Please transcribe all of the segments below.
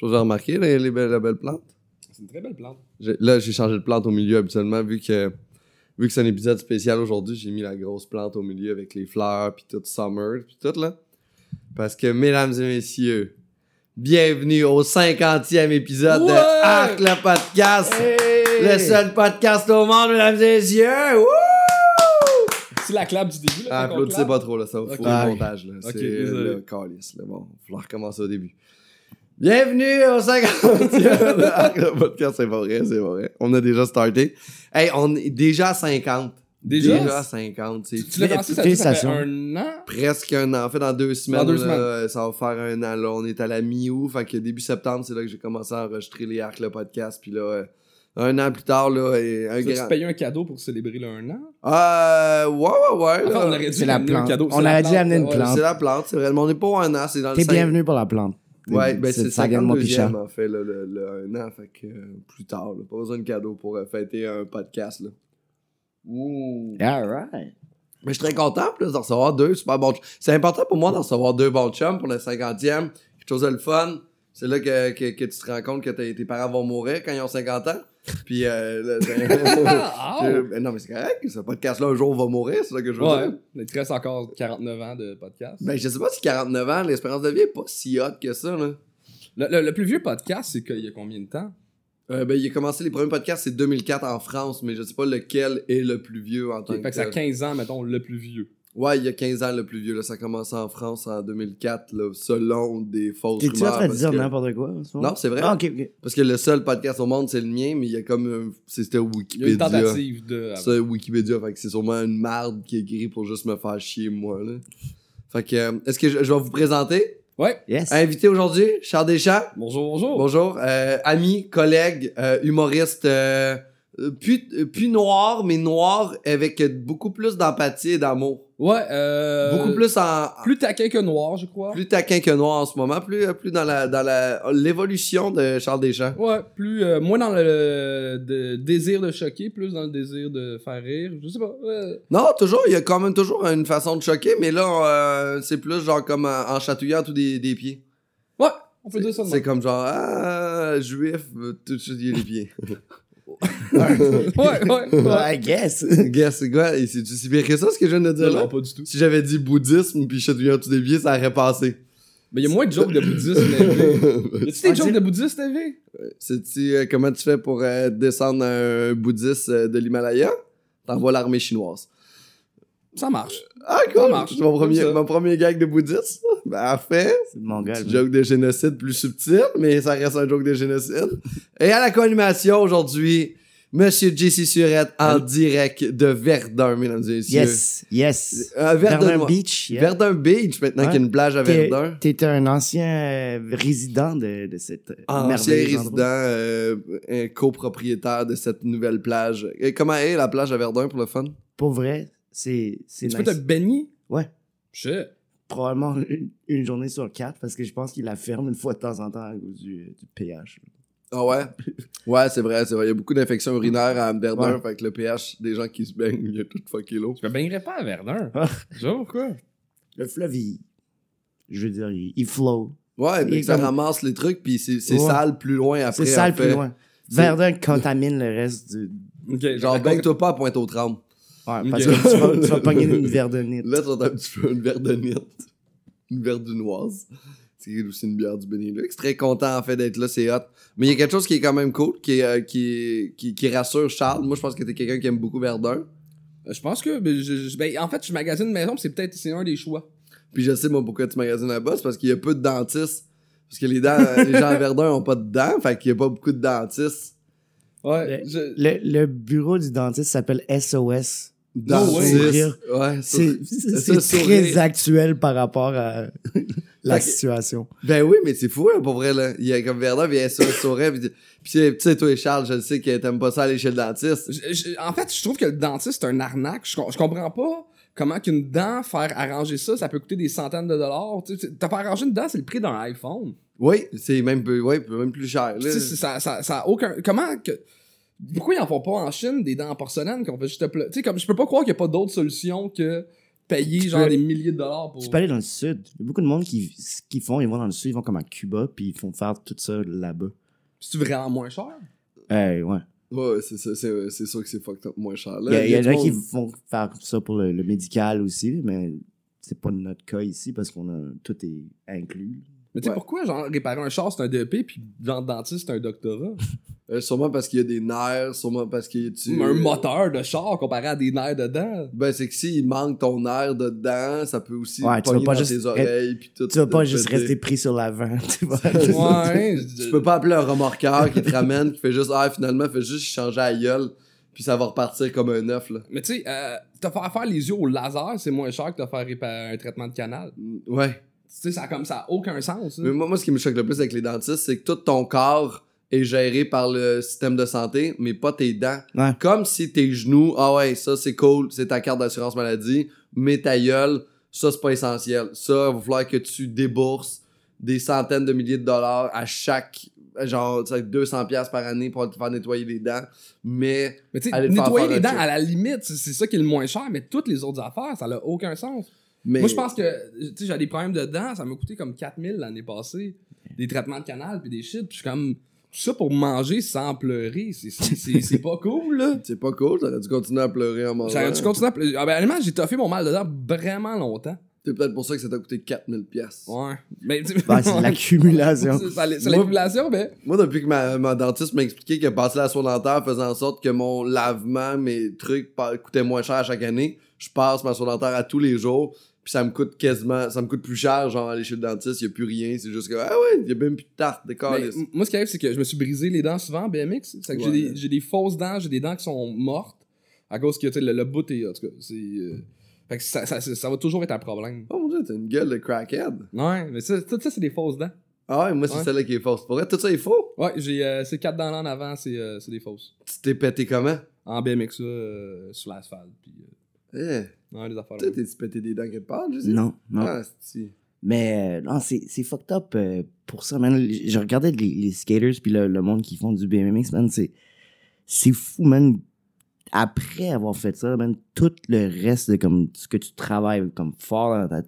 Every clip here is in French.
Chose à remarquer, les, les belles, la belle plante? C'est une très belle plante. Là, j'ai changé de plante au milieu habituellement, vu que vu que c'est un épisode spécial aujourd'hui, j'ai mis la grosse plante au milieu avec les fleurs, puis tout summer, puis tout là. Parce que, mesdames et messieurs, bienvenue au 50e épisode Ouais! de Arc le podcast. Le seul podcast au monde, mesdames et messieurs. C'est la clap du début. Là, Ah, on applaudissez pas trop, là, ça va Ok. faut le montage, là. C'est le calice, là. Bon, il va recommencer au début. Bienvenue au 50e de Arc le podcast, c'est pas vrai, c'est pas vrai. On a déjà starté. Hey, on est déjà à 50. Déjà? à 50, c'est Tu, l'as lancé, ça, ça fait un an? presque un an. En fait, dans deux semaines, deux là, ça va faire un an. Là, on est à la mi-août. Fait que début septembre, c'est là que j'ai commencé à enregistrer les Arc le podcast. Puis là, euh, un an plus tard, là, et un Tu grand. as payé un cadeau pour célébrer le un an? Euh, ouais, ouais, ouais. Enfin, là. on aurait dû C'est la amener un plante. cadeau. On C'est la aurait dû plante, amener une ouais. plante. C'est la plante, c'est vrai. Mais on n'est pas au un an, c'est dans le T'es cinq- bienvenu pour la plante. Ouais, ben c'est ça vient de mon pichard. 52e en fait, là, le, le un an, fait que euh, plus tard, là, pas besoin de cadeau pour euh, fêter un podcast. Là. Ouh. Alright. Mais je suis très content plus, de recevoir deux super bons. C'est important pour moi de recevoir deux bons chums pour le 50e. Quelque chose de le fun. C'est là que, que, que tu te rends compte que tes parents vont mourir quand ils ont 50 ans. Puis, euh, là, Ah, ben non, mais c'est correct. Ce podcast-là, un jour, va mourir. C'est ça que je veux Ouais. dire. Il te reste encore 49 ans de podcast. Ben, je sais pas si 49 ans, l'espérance de vie est pas si haute que ça, là. Le, le- le plus vieux podcast, c'est qu'il y a combien de temps? Euh, ben, il a commencé les premiers podcasts, c'est 2004 en France, mais je sais pas lequel est le plus vieux en tant Fait que que ça a tel. 15 ans, mettons, le plus vieux. Ouais, il y a 15 ans le plus vieux. Là, ça a commencé en France en 2004, là, selon des fausses T'es-tu en rumeurs. train de dire que- n'importe quoi? ce? Non, c'est vrai. Ah, ok, ok. Parce que le seul podcast au monde, c'est le mien, mais il y a comme... un- C'était Il y a une Wikipédia. tentative de. C'est Wikipédia, fait que c'est sûrement une marde qui est écrit pour juste me faire chier, moi, là. Fait que, euh, est-ce que je, je vais vous présenter? Ouais. Yes. Invité aujourd'hui, Charles Deschamps. Bonjour, bonjour. Bonjour, euh, ami, collègue, euh, humoriste, euh, plus, euh, plus noir, mais noir avec beaucoup plus d'empathie et d'amour. Ouais, euh. beaucoup plus en Plus taquin que noir, je crois. plus taquin que noir en ce moment, plus euh, plus dans la dans la l'évolution de Charles Deschamps. Ouais, plus. euh, moins dans le de- désir de choquer, plus dans le désir de faire rire. Je sais pas. ouais. Non, toujours, il y a quand même toujours une façon de choquer, mais là euh, c'est plus genre comme en, en chatouillant tous des, des pieds. Ouais, on peut dire ça C'est comme genre ah juif euh, tout de suite il y a les pieds. Ouais, ouais, ouais. I guess. C'est quoi? C'est si pire que ça ce que je viens de dire Non, là? non, pas du tout. Si j'avais dit bouddhisme puis chatouillant tous des pieds, ça aurait passé. Mais il y a moins de jokes de bouddhistes, mais. Y a-tu des Ah, jokes c'est- de bouddhistes, TV? C'est-tu euh, comment tu fais pour euh, descendre un bouddhiste euh, de l'Himalaya? T'envoies l'armée chinoise. Ça marche. Ah, Ça cool! marche. C'est mon premier, ça. mon premier gag de bouddhiste. Ben, en fait, C'est mon gars. joke de génocide plus subtil, mais ça reste un joke de génocide. Et à la co-animation aujourd'hui, Monsieur JC Surette en direct de Verdun, mesdames et messieurs. Yes, yes. Euh, Verdun, Verdun Beach. yeah. Verdun Beach, maintenant Ouais. qu'il y a une plage à Verdun. T'es un ancien résident de, de cette euh, Ancien résident, euh, un copropriétaire de cette nouvelle plage. Et comment est la plage à Verdun pour le fun? Pour vrai, c'est c'est Tu nice. peux te baigner? Ouais. Shit. Probablement une, une journée sur quatre parce que je pense qu'il la ferme une fois de temps en temps à cause du, du pH. Ah ouais? Ouais, c'est vrai, c'est vrai. Il y a beaucoup d'infections urinaires à Verdun, Ouais. fait que le pH des gens qui se baignent, il y a tout fucké l'eau. Tu me baignerais pas à Verdun. Ah. Genre, pourquoi? Le fleuve, il, je veux dire, il, il flow. Ouais, est ça comme- ramasse les trucs, puis c'est c'est Ouais. sale plus loin après. C'est sale en fait. plus loin. Verdun contamine le reste du. Ok, Genre, baigne-toi pas à Pointe-aux-Trembles. Ouais, parce que tu vas, tu vas pogner une verdonite. Là, tu vas un petit peu une verdonite. Une verdunoise. C'est aussi une bière du Benelux. Très content, en fait, d'être là, c'est hot. Mais il y a quelque chose qui est quand même cool, qui, euh, qui, qui, qui rassure Charles. Moi, je pense que t'es quelqu'un qui aime beaucoup Verdun. Euh, Je pense que. ben, je- je- ben, en fait, je magasine une maison, puis c'est peut-être c'est un des choix. Puis je sais, moi, pourquoi tu magasines là-bas. C'est parce qu'il y a peu de dentistes. Parce que les, dents, les gens à Verdun ont pas de dents, fait qu'il y a pas beaucoup de dentistes. Ouais. Le- je- Le, le bureau du dentiste s'appelle SOS. Dentistes. sourire. Ouais, C'est très actuel par rapport à la Fait que- situation. Ben oui, mais c'est fou, là, pour vrai, là. Il y a comme Verdun, puis il y a ça, sourire, puis, tu sais, toi et Charles, je le sais que t'aimes pas ça aller chez le dentiste. je- je- en fait, je trouve que le dentiste, c'est un arnaque. Je, com- je comprends pas comment qu'une dent, faire arranger ça, ça peut coûter des centaines de dollars. T'as pas arrangé une dent, c'est le prix d'un iPhone. Oui, c'est même, ouais, même plus cher, là. ça, ça, ça a aucun. Comment que. Pourquoi ils en font pas en Chine des dents en porcelaine qu'on fait juste Tu sais, comme je peux pas croire qu'il y a pas d'autre solution que payer Tu genre peux- des milliers de dollars pour. Tu peux aller dans le sud. Il y a beaucoup de monde qui, ce qu'ils font, ils vont dans le sud, ils vont comme à Cuba, puis ils font faire tout ça là-bas. C'est vraiment moins cher? Euh, ouais. Ouais, c'est c'est sûr que c'est fucked up moins cher. Il y, a- y a du qui monde- vont faire ça pour le, le médical aussi, mais c'est pas notre cas ici parce qu'on a tout est inclus. Mais tu sais, Ouais. pourquoi, genre, réparer un char, c'est un DEP, puis genre, dentiste, c'est un doctorat? Euh, sûrement parce qu'il y a des nerfs, sûrement parce qu'il y a tu- Un moteur de char comparé à des nerfs dedans. Ben, c'est que s'il manque ton air dedans, ça peut aussi Ouais, tu vas pas dans juste tes oreilles puis tout. Tu vas pas te juste rester pris sur l'avant, tu vois. Ouais. Tu peux pas appeler un remorqueur qui te ramène, qui fait juste, ah, finalement, fait juste changer à gueule, puis ça va repartir comme un œuf, là. Mais tu sais, euh, te faire faire les yeux au laser, c'est moins cher que te faire réparer un traitement de canal. Ouais. Tu sais, ça comme ça a aucun sens. hein. Mais moi, moi, ce qui me choque le plus avec les dentistes, c'est que tout ton corps est géré par le système de santé, mais pas tes dents. Ouais. Comme si tes genoux, ah ouais, ça c'est cool, c'est ta carte d'assurance maladie, mais ta gueule, ça c'est pas essentiel. Ça, il va falloir que tu débourses des centaines de milliers de dollars à chaque, genre, tu sais, 200$ piastres par année pour te faire nettoyer les dents, mais tu nettoyer faire les dents, à la limite, c'est c'est ça qui est le moins cher, mais toutes les autres affaires, ça n'a aucun sens. Mais Moi, je pense que, tu sais, j'ai des problèmes de dents, ça m'a coûté comme 4000 l'année passée. Des traitements de canal, puis des shit, puis je suis comme, tout ça pour manger sans pleurer, c'est- c'est c'est- c'est pas cool, là. c'est pas cool, t'aurais dû continuer à pleurer en mangeant. J'aurais dû continuer à pleurer. Ah ben, honnêtement, j'ai toffé mon mal de dents vraiment longtemps. C'est peut-être pour ça que ça t'a coûté 4000$. piastres. Ouais. Sais- Ben, c'est l'accumulation. C'est l'accumulation, mais. Moi, depuis que ma, ma dentiste m'a expliqué que passer la soie dentaire faisait en sorte que mon lavement, mes trucs coûtaient moins cher à chaque année, je passe ma soie dentaire à tous les jours, puis ça me coûte quasiment, ça me coûte plus cher, genre aller chez le dentiste, il y a plus rien, c'est juste que, ah ouais, il y a même plus de tarte, m- moi, ce qui arrive, c'est que je me suis brisé les dents souvent en BMX. C'est que j'ai des- j'ai des, fausses dents, j'ai des dents qui sont mortes à cause que tu sais, le, le bout est. En tout cas, c'est. euh, fait que ça, ça, ça- ça va toujours être un problème. Oh mon dieu, t'as une gueule de crackhead. Ouais, mais ça, tout ça, c'est des fausses dents. Ah ouais, moi, c'est Ouais. celle-là qui est fausse. Pour vrai, tout ça est faux? Ouais, j'ai euh, ces quatre dents là en avant, c'est euh, c'est des fausses. Tu t'es pété comment? En BMX, euh, sur l'asphalte. Puis, Eh, ouais, des affaires. toi, t'es-tu pété des dents quelque part, je sais? Non, non. Ah, Mais euh, non, c'est c'est fucked up euh, pour ça, man. Je regardais les, les skaters puis le, le monde qui font du BMX, man. C'est c'est fou, man. Après avoir fait ça, man, tout le reste de comme ce que tu travailles comme fort dans ta...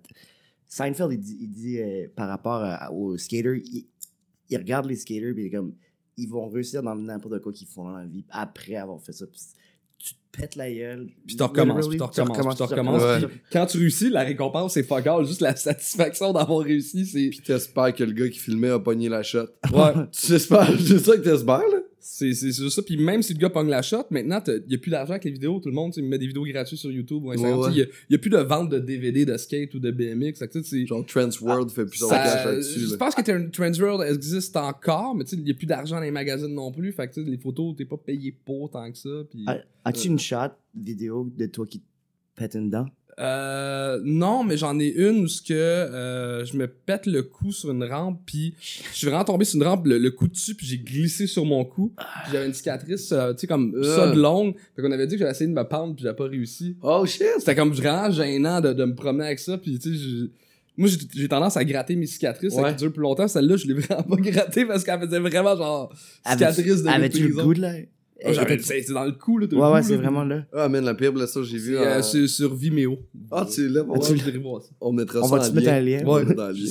Seinfeld, il dit, il dit euh, par rapport à- aux skaters, il, il regarde les skaters puis il est comme ils vont réussir dans n'importe quoi qu'ils font dans la vie après avoir fait ça. Pètes la gueule. Puis tu recommences, puis tu recommences, puis tu recommences. Ouais. Puis Quand tu réussis, la récompense, c'est fuck all. Juste la satisfaction d'avoir réussi, c'est. Pis t'espères que le gars qui filmait a pogné la shot. Ouais. tu espères, c'est ça que t'espères, là? C'est juste ça. Puis même si le gars pogne la shot, maintenant, il n'y a plus d'argent avec les vidéos. Tout le monde met des vidéos gratuites sur YouTube ou Instagram. Ouais, ouais. Il n'y a, plus de vente de DVD de skate ou de BMX. Que, Genre, Trans World fait plus cash là-dessus, je là. pense que Trans World existe encore, mais tu sais, il n'y a plus d'argent dans les magazines non plus. Fait que tu sais, les photos, t'es pas payé pour tant que ça. Puis, Ah, As-tu une shot vidéo de toi qui te pète une dent? Euh, non, mais j'en ai une où ce que euh, je me pète le cou sur une rampe, puis je suis vraiment tombé sur une rampe, le, le cou dessus, puis j'ai glissé sur mon cou. J'avais une cicatrice, euh, tu sais, comme ça de longue. Fait qu'on avait dit que j'avais essayé de me pendre, puis j'avais pas réussi. Oh shit! C'était comme vraiment gênant de, de me promener avec ça, puis tu sais, je- moi j'ai tendance à gratter mes cicatrices, ça qui dure plus longtemps. Celle-là, je l'ai vraiment pas grattée parce qu'elle faisait vraiment genre cicatrice de Avais-tu le goût de là? J'avais- C'est c'est dans le cou, là. Ouais, le ouais, c'est vraiment là. Ah, man, la pire blessure que j'ai vue. C'est euh, en- sur, sur Vimeo. Ah, tu l'as, Ouais, on, mettra On ça va en te mettre lien. un lien? Ouais, dans le lien.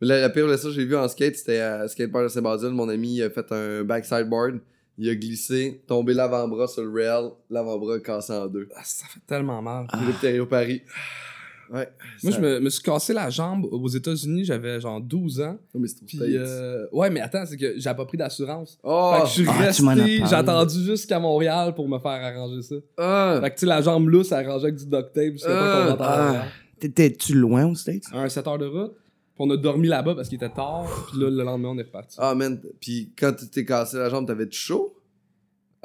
Mais la, la pire blessure que j'ai vue en skate, c'était à Skatepark de Saint-Basile. Mon ami il a fait un backside board. Il a glissé, tombé l'avant-bras sur le rail, l'avant-bras cassé en deux. Ah, ça fait tellement mal. Il est au Paris. Ouais. Moi, ça- je me, me suis cassé la jambe aux États-Unis, j'avais genre 12 ans. Oh, mais Puis, euh, ouais, mais attends, c'est que j'avais pas pris d'assurance. Oh! fait que je suis ah, tu m'en as resté, j'ai attendu jusqu'à Montréal pour me faire arranger ça. Ah! Fait que, tu sais, la jambe lousse, arrangée avec du duct tape, Ah, temps qu'on rentre à ah. T'étais-tu loin aux States? Un 7 heures de route. Puis on a dormi là-bas parce qu'il était tard. Puis là, le lendemain, on est reparti. Ah, man. Puis quand tu t'es cassé la jambe, t'avais-tu chaud?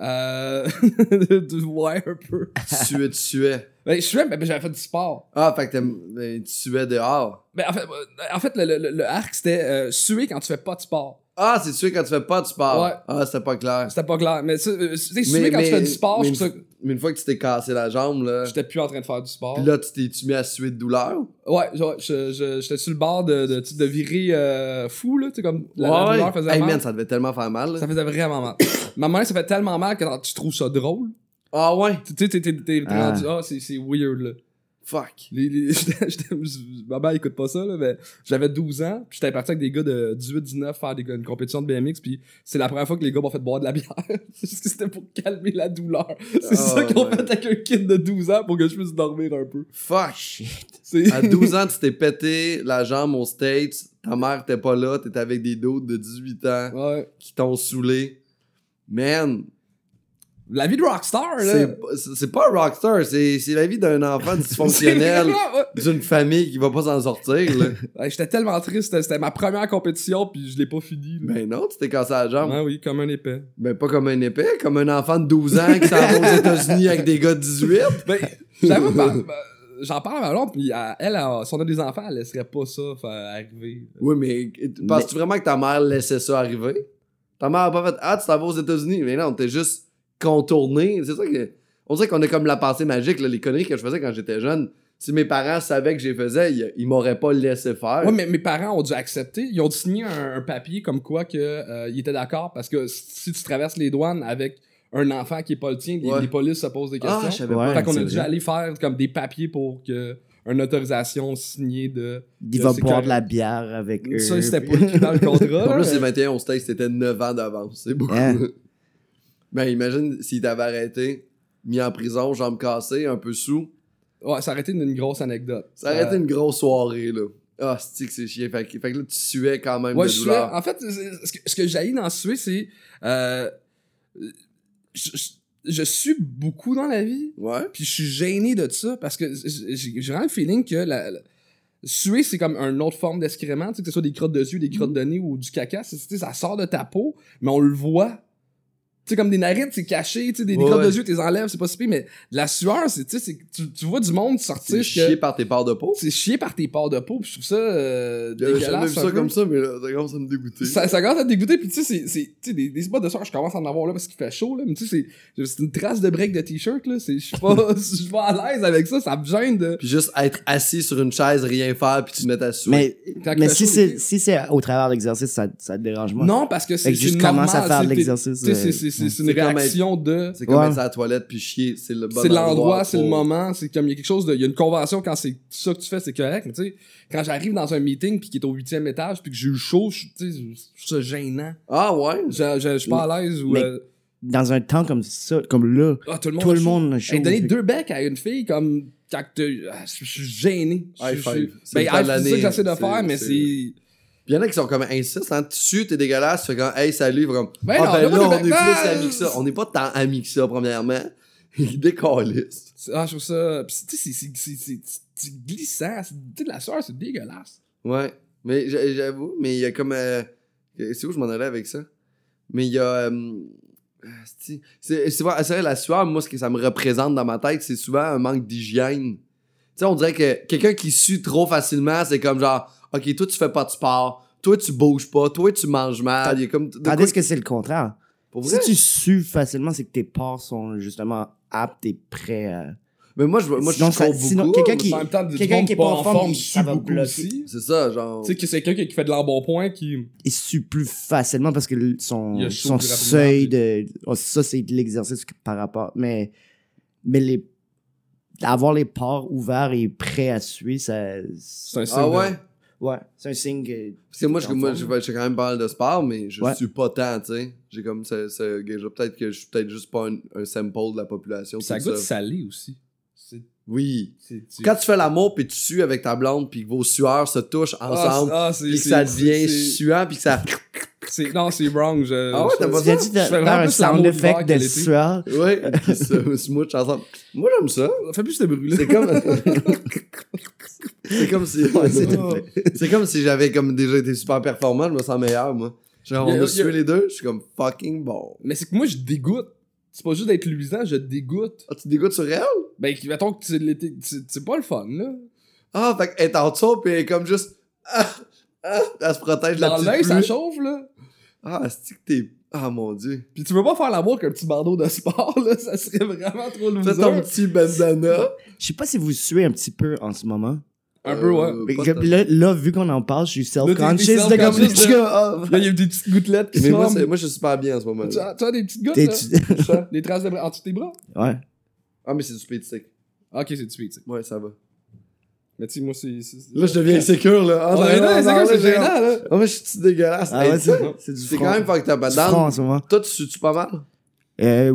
Euh. ouais, un peu. Tu suais, tu suais. Ben, je suis mais j'avais fait du sport. Ah, fait que ben, tu suais dehors. Ben, en fait, euh, en fait le, le- le arc, c'était euh, suer quand tu fais pas de sport. Ah, c'est suer quand tu fais pas de sport. Ouais. Ah, c'était pas clair. C'était pas clair. Mais, tu sais, suer quand mais- tu fais du sport, mais je trouve ça. Mais une fois que tu t'es cassé la jambe, là. J'étais plus en train de faire du sport. Puis là, tu t'es-tu mis à suer de douleur? Ouais, j'étais sur le bord de, de, de virer euh, fou, là, tu sais, comme la, la ouais. douleur faisait Hey, mal. man, ça devait tellement faire mal. là. Ça faisait vraiment mal. Ma main, ça fait tellement mal que tu trouves ça drôle. Ah ouais? Tu sais, t'es, t'es, t'es, t'es Ah. rendu, ah, c'est weird, là. Fuck. Les, les, ma mère écoute pas ça, là, mais j'avais 12 ans, puis j'étais parti avec des gars de 18-19 faire des, une compétition de BMX, puis c'est la première fois que les gars m'ont fait boire de la bière. c'était pour calmer la douleur. C'est Oh, ça ouais. fait avec un kid de 12 ans pour que je puisse dormir un peu. Fuck. Shit. À 12 ans, tu t'es pété la jambe aux States. Ta mère était pas là. T'étais avec des doutes de 18 ans Ouais. qui t'ont saoulé. Man, La vie de rockstar, là. c'est pas- rockstar. C'est la vie d'un enfant dysfonctionnel d'une famille qui va pas s'en sortir. Là. Ouais, J'étais tellement triste, c'était- ma première compétition, puis je l'ai pas fini. là. Ben non, tu t'es cassé la jambe. Ouais, oui, comme un épais. Ben pas comme un épée, comme un enfant de 12 ans qui s'en va aux États-Unis avec des gars de 18. Ben, j'avoue, ben, ben, j'en parle à blonde, puis elle, elle, elle, si on a des enfants, elle laisserait pas ça arriver. Oui, mais penses-tu vraiment que ta mère laissait ça arriver? Ta mère a pas fait Ah, tu t'en vas aux États-Unis. Mais non, t'es juste contourné. C'est ça que. On dirait qu'on a comme la pensée magique, là, les conneries que je faisais quand j'étais jeune. Si mes parents savaient que je les faisais, ils, ils m'auraient pas laissé faire. Ouais, mais mes parents ont dû accepter. Ils ont dû signer un, un papier comme quoi que euh, étaient d'accord parce que si tu traverses les douanes avec un enfant qui est pas le tien, les, Ouais. les polices se posent des ah, questions. je savais Ouais. pas. fait qu'on a dû aller faire comme des papiers pour que une autorisation signée de. Il va boire de la bière avec eux. Ça, c'était pas écrit dans le contrat. Là, plus, c'est mais- 21 au States, c'était 9 ans d'avance. C'est beaucoup. Hein? ben, imagine s'ils t'avaient arrêté, mis en prison, jambes cassées, un peu sous. Ouais, ça aurait été une, grosse anecdote. Ça aurait été une grosse soirée, là. Ah, c'est que c'est chiant. Fait, que- fait que là, tu suais quand même Ouais, de je douleur. En fait, ce que, ce que j'ai dans suer, c'est. Euh, je, je, je suis beaucoup dans la vie, Ouais. puis je suis gêné de ça parce que j'ai vraiment le feeling que la, la- suer, c'est comme une autre forme d'excrément, tu sais, que ce soit des crottes de yeux, des crottes de nez ou du caca, c'est- tu sais, ça sort de ta peau, mais on le voit. Tu sais, comme des narines, c'est caché, tu sais, des, des Ouais, crottes ouais. de yeux, tu les enlèves, c'est pas si pire, mais de la sueur, c'est, tu sais, c'est- tu, tu vois du monde sortir, C'est chié par tes parts de peau. c'est chier par tes pores de peau, puis je trouve ça euh, J'avais jamais vu ça peu. comme ça, mais là, ça commence à me dégoûter. Ça, ça commence à te dégoûter, puis tu sais, c'est, c'est, tu sais, des, des spots de soir, je commence à en avoir là parce qu'il fait chaud, là, mais tu sais, c'est, c'est une trace de break de t-shirt, là, c'est, je suis pas, je suis pas à l'aise avec ça, ça me gêne de... Puis juste être assis sur une chaise, rien faire, puis tu te mets à suer. Mais, Quand mais si c'est si c'est au travers de l'exercice, ça, ça te dérange moins. Non, parce que c'est, juste normal, commence à faire l'exercice, c'est, une réaction de... C'est comme Ouais. être à la toilette puis chier, c'est le bon C'est l'endroit, endroit c'est le moment, c'est comme il y a quelque chose de. Il y a une convention quand c'est ça que tu fais, c'est correct, mais tu sais, quand j'arrive dans un meeting puis qui est au huitième étage puis que j'ai eu chaud, je tu sais, je je trouve ça gênant. Ah ouais? Je, je, je suis pas à l'aise ou. Mais- euh, Dans un temps comme ça, comme là, ah, tout le monde. tout a le monde a chaud. Hey, donner deux becs à une fille comme. quand t'as- ah, Je suis gêné. High five. Ben, c'est ça que j'essaie de faire, mais c'est- Puis y en a qui sont comme insistent, hein, tu sues, t'es dégueulasse, tu fais comme hey salut, comme Ben ah non, ben là, on est plus amis que ça. On n'est pas tant amis que ça, premièrement. Ils décalissent. c'est- Ah, je trouve ça. Pis, tu sais, c'est- glissant. Tu sais, de la sueur, c'est dégueulasse. Ouais. Mais j'a- j'avoue, mais il y a comme. euh, C'est où je m'en allais avec ça? Mais il y a. euh, c'est vrai, la sueur, moi, ce que ça me représente dans ma tête, c'est souvent un manque d'hygiène. Tu sais, on dirait que quelqu'un qui sue trop facilement, c'est comme genre, OK, toi, tu fais pas de sport, toi, tu bouges pas, toi, tu manges mal. Il y a comme. Tandis que c'est le contraire. Pour Si vrai? tu sues facilement, c'est que tes pores sont justement aptes et prêts à. Mais moi, je, moi, je Sinon, cours ça- sinon, beaucoup. quelqu'un qui- en même temps, du quelqu'un qui est pas en forme, il- sue ça va beaucoup bloquer. aussi. C'est ça, genre. Tu sais, que c'est quelqu'un qui fait de l'embonpoint qui. Il sue plus facilement parce que son, son seuil de. oh, ça, c'est de l'exercice par rapport. Mais, mais les, avoir les pores ouverts et prêts à suer, ça. C'est un signe. Ah de- ouais? Ouais, c'est un signe que. Parce que moi, je, moi, je, je quand même pas mal de sport, mais je Ouais. suis pas tant, tu sais. J'ai comme ça, ça gage peut-être que je suis peut-être juste pas un, un sample de la population. Ça goûte salé aussi. C'est. Oui. c'est- Quand tu fais l'amour puis tu sues avec ta blonde puis que vos sueurs se touchent Ah, ensemble ah, c'est- puis que c'est- ça devient c'est- suant puis que ça c'est- Non, c'est wrong. Je, Ah ouais, t'as pas Tu viens-tu de faire un sound effect de sueur? ouais ça se mouche ensemble moi j'aime ça Ça fait plus ce bruit-là. c'est comme c'est comme si Ouais, c'est comme si j'avais comme déjà été super performant je me sens meilleur moi genre on a y a- sué les deux je suis comme fucking bon Mais c'est que moi, je dégoûte. C'est pas juste d'être luisant, je dégoûte. ah tu dégoûtes sur elle? Ben, mettons que c'est l'été. c'est- pas le fun, là. ah fait qu'elle est en dessous puis elle est comme juste ah, ah, elle se protège la Dans petite l'œil, ça pluie. chauffe, là. ah c'est que t'es ah mon dieu Pis tu veux pas faire l'amour qu'un petit bandeau de sport, là. Ça serait vraiment trop fais loser. ton petit bandana Je sais pas si vous suez un petit peu en ce moment. Un peu, ouais. Euh, Mais pas que- tant. là, là, vu qu'on en parle, je suis self-conscious. t'es de comme- self-conscious je suis de- comme, ah, Là, il y a des petites gouttelettes qui mais se moi, forment. c'est- moi je suis super bien en ce moment Tu as, tu as des petites gouttes, t'es- là? tu- Ça, Des traces de bras en dessous de tes bras? Ouais. ah mais c'est du speed stick Ok, c'est du speed, sais. ouais ça va Mais tu sais, moi, c'est. Là, je deviens insécure, là. Ah, Ouais, non, non, non, c'est gênant, là. Ah, mais je suis dégueulasse. Ah ouais, c'est du C'est quand même fucked up. Front en ce moment. toi, tu sues-tu pas mal? Euh,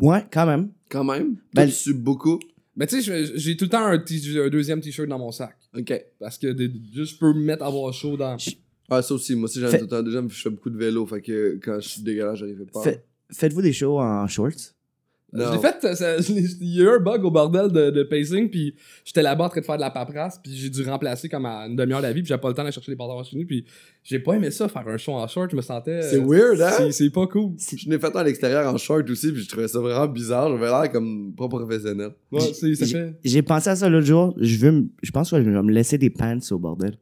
ouais, quand même. Quand même? Ben, Toi, tu sues beaucoup? Mais tu sais, j'ai tout le temps un, un deuxième t-shirt dans mon sac. Ok. Parce que juste, je peux me mettre à avoir chaud dans. Ah, ça aussi. Moi aussi, j'en ai tout le temps. Déjà, je fais beaucoup de vélo. Fait que quand je suis dégueulasse, j'arrive pas. Fait- Faites-vous des shows en shorts? Je l'ai fait, ça- ça- il y a eu un bug au bordel de, de pacing, puis j'étais là-bas en train de faire de la paperasse, puis j'ai dû remplacer comme à une demi-heure la vie, puis j'avais pas le temps d'aller chercher les pantalons nous, puis j'ai pas aimé ça, faire un show en short, je me sentais... C'est euh, weird, hein? c'est- C'est pas cool. Je l'ai fait à l'extérieur en short aussi, puis je trouvais ça vraiment bizarre. J'avais l'air comme pas professionnel. Ouais, J'ai- fait... J'ai pensé à ça l'autre jour. Je veux, je pense que je vais me laisser des pants au bordel.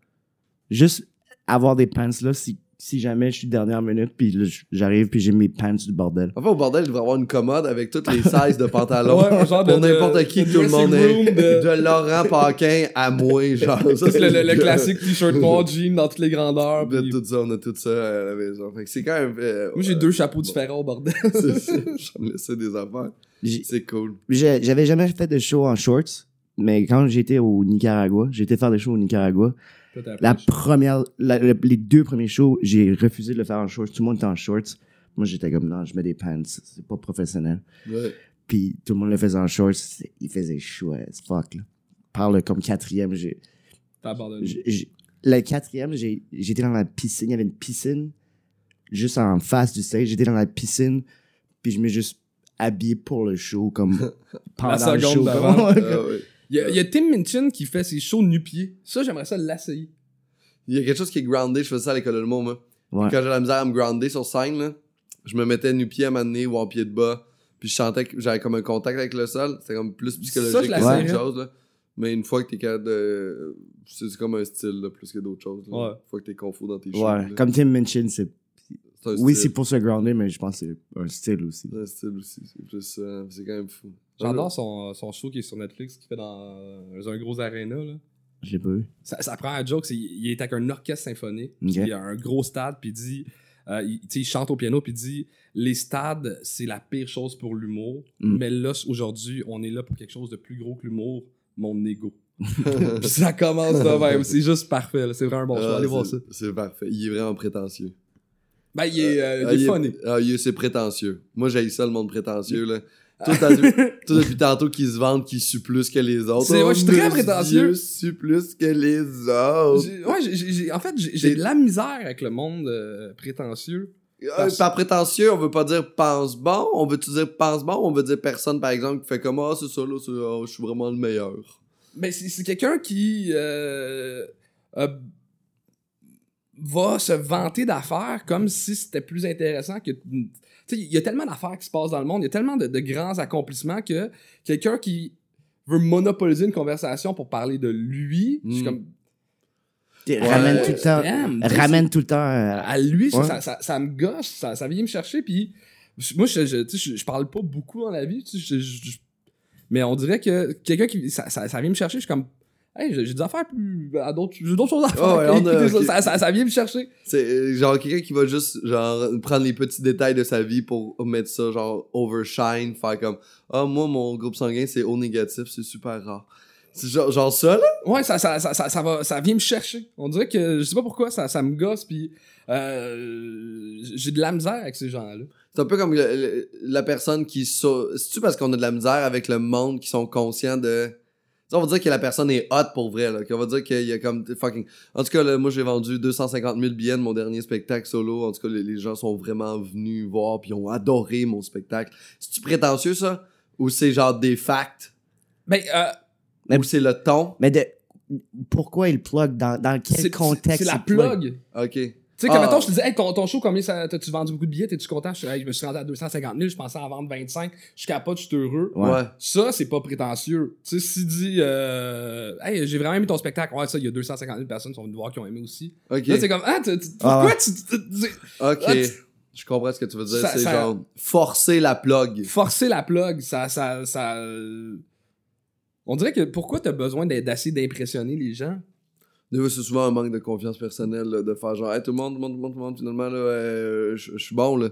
Juste avoir des pants là si, si jamais je suis dernière minute puis là, j'arrive puis j'ai mes pants du bordel. Enfin, au bordel, il devrait avoir une commode avec toutes les sizes de pantalons. Ouais, un genre de- pour n'importe qui, de tout le monde est. De... de- Laurent Paquin à moi, genre. Ça, C'est le, le- classique t-shirt noir jean dans toutes les grandeurs. On a puis- tout ça, on a tout ça à la maison. Fait que c'est quand même. euh, Moi, j'ai deux chapeaux différents au bordel. c'est ça. Je me des affaires. C'est cool. J'avais jamais fait de show en shorts, mais quand j'étais au Nicaragua, j'étais faire des shows au Nicaragua. La première, la- le- les deux premiers shows, j'ai refusé de le faire en shorts. Tout le monde était en shorts. Moi, j'étais comme non, je mets des pants, c'est pas professionnel. Ouais. Puis tout le monde le faisait en shorts, il faisait chaud as fuck là. Par le comme quatrième, j'ai T'as abandonné? Le quatrième, j'ai- j'étais dans la piscine. Il y avait une piscine juste en face du stage. J'étais dans la piscine, puis je m'ai juste habillé pour le show, comme pendant le seconde show. comme- Ah ouais. Il y, a, il y a Tim Minchin qui fait ses shows nu-pieds. Ça, j'aimerais ça l'essayer. Il y a quelque chose qui est groundé, je faisais ça à l'école de l'humour, moi. Ouais. Quand j'ai la misère à me grounder sur scène, là, je me mettais nu-pied à m'amener ou en pied de bas. Puis je sentais que j'avais comme un contact avec le sol. C'était comme plus psychologique Ça, que quelque chose. Là. Mais une fois que t'es capable de. C'est comme un style là, plus que d'autres choses. là. Ouais. Une fois que t'es confus dans tes shows. Ouais, là. comme Tim Minchin, c'est. Oui, c'est pour se grounder, mais je pense que c'est un style aussi. C'est un style aussi. C'est plus. euh, c'est quand même fou. J'adore son, son show qui est sur Netflix, qu'il fait dans euh, un gros aréna. Là. Je l'ai pas vu. Ça, ça prend un joke, c'est, il est avec un orchestre symphonique, Ok. puis il y a un gros stade, puis il dit, euh, il, il chante au piano, puis il dit, les stades, c'est la pire chose pour l'humour, Mm. mais là, aujourd'hui, on est là pour quelque chose de plus gros que l'humour, mon ego. puis ça commence de même, c'est juste parfait, c'est vraiment un bon show, Ah, allez voir ça. C'est parfait. Il est vraiment prétentieux. Ben, il est, euh, Ah, il est funny. Ah, il est- prétentieux. Moi, j'ai ça, le monde prétentieux, là. Tout depuis tantôt qu'ils se vendent qu'ils suent plus que les autres. C'est- ouais, je suis très monsieur prétentieux. sue plus que les autres. Ouais, j'ai- en fait, j'ai, de la misère avec le monde euh, prétentieux. Euh, Par prétentieux, on veut pas dire pense bon, on veut-tu dire pense bon, on veut dire personne, par exemple, qui fait comme Ah, c'est ça, là, ah, je suis vraiment le meilleur? Ben, c'est, c'est quelqu'un qui euh, euh, va se vanter d'affaires comme si c'était plus intéressant que. Tu sais, il y a tellement d'affaires qui se passent dans le monde, il y a tellement de, de grands accomplissements que quelqu'un qui veut monopoliser une conversation pour parler de lui, je suis Mm. comme. Tu- Ramène tout le temps. Damn, Ramène tout le temps. euh, à lui, ça, Ouais. ça, ça- ça me gosse, ça, ça vient me chercher, puis moi, je, je, parle pas beaucoup dans la vie, tu sais, je- je- je- mais on dirait que quelqu'un qui, ça, ça, ça vient me chercher, je suis comme, hey, j'ai des affaires plus, d'autres, j'ai d'autres choses à faire, Oh, ouais, on a- ça, ça, vient me chercher. C'est euh, genre quelqu'un qui va juste genre prendre les petits détails de sa vie pour mettre ça genre overshine, faire comme Ah, moi, mon groupe sanguin, c'est O négatif, c'est super rare. C'est genre, genre ça, là? Ouais, ça, ça, ça, ça, ça va, ça vient me chercher. On dirait que, je sais pas pourquoi, ça, ça me gosse, puis euh, j'ai de la misère avec ces gens-là. C'est un peu comme le- le- la personne qui... So... C'est-tu parce qu'on a de la misère avec le monde qui sont conscients de... On va dire que la personne est hot pour vrai, là. Qu'on va dire qu'il y a comme fucking... En tout cas, là, moi, j'ai vendu 250 000 billets de mon dernier spectacle solo. En tout cas, les, les gens sont vraiment venus voir puis ont adoré mon spectacle. C'est-tu prétentieux, ça? Ou c'est genre des facts? Ben, euh, Mais- Ou c'est le ton? Mais de. Pourquoi il plug? Dans, dans quel contexte c'est la il plug? plug. OK. Tu sais, comme Ah. mettons, je te disais, hey, ton, ton show, combien ça, t'as-tu vendu beaucoup de billets? T'es-tu content? Je, suis, hey, je me suis rendu à 250 000, je pensais en vendre 25. Je capote, je suis heureux. Ouais. Ça, c'est pas prétentieux. Tu sais, s'il dit, euh, hey, j'ai vraiment aimé ton spectacle. Ouais, ça, il y a 250 000 personnes qui sont venues voir qui ont aimé aussi. OK. Là, c'est comme, ah, tu- tu- Ah pourquoi tu, tu- tu- OK. Ah, Je comprends ce que tu veux dire. C'est genre forcer la plug. forcer la plug, ça, ça, ça, euh, on dirait que pourquoi t'as besoin d'être- d'essayer d'impressionner les gens? C'est souvent un manque de confiance personnelle là, de faire genre, hey, tout le monde, tout le monde, tout le monde, tout le monde, finalement, là, euh, je suis bon, là.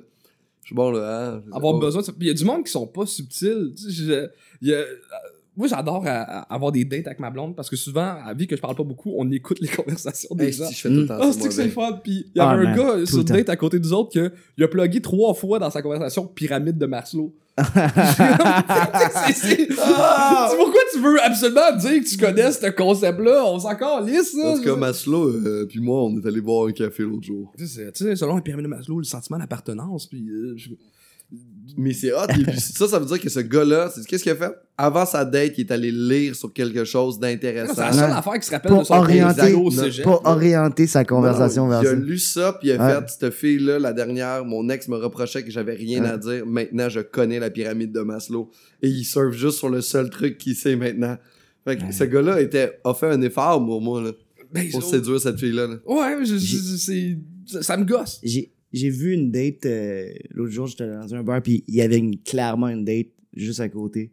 Je suis bon, là. Hein? Avoir besoin de ça. Puis il y a du monde qui sont pas subtils. Tu sais, je- il y a- moi, j'adore à- à avoir des dates avec ma blonde parce que souvent, à vie que je parle pas beaucoup, on écoute les conversations des Hey, gens. si je fais tout le temps Ah, ça, c'est moi, que c'est le avec. fun? Puis il y Ah, avait un man, gars sur date à côté des autres que il a plugué trois fois dans sa conversation pyramide de Maslow. C'est- c'est- Ah! C'est pourquoi tu veux absolument dire que tu connais ce concept-là? On s'en calisse, ça. En tout cas, Maslow, euh, puis moi, on est allé boire un café l'autre jour. Tu sais, selon la pyramide de Maslow, le sentiment d'appartenance, puis euh, Mais c'est hot. et puis ça, ça veut dire que ce gars-là, c'est qu'est-ce qu'il a fait? Avant sa date, il est allé lire sur quelque chose c'est d'intéressant. la seule Ouais. affaire qui se rappelle de Pour son orienter, au cégep. Pour orienter sa conversation Non, vers Il a ça. lu ça, puis il a Ouais. fait, cette fille-là, la dernière, mon ex me reprochait que j'avais rien Ouais. à dire. Maintenant, je connais la pyramide de Maslow. Et il surfe juste sur le seul truc qu'il sait maintenant. Fait que Ouais. ce gars-là était, a fait un effort pour moi, là, Ben, pour séduire cette fille-là. là. Ouais, je- je- c'est- ça, ça me gosse. J'ai j'ai vu une date euh, l'autre jour, j'étais dans un bar, puis il y avait une, clairement une date juste à côté.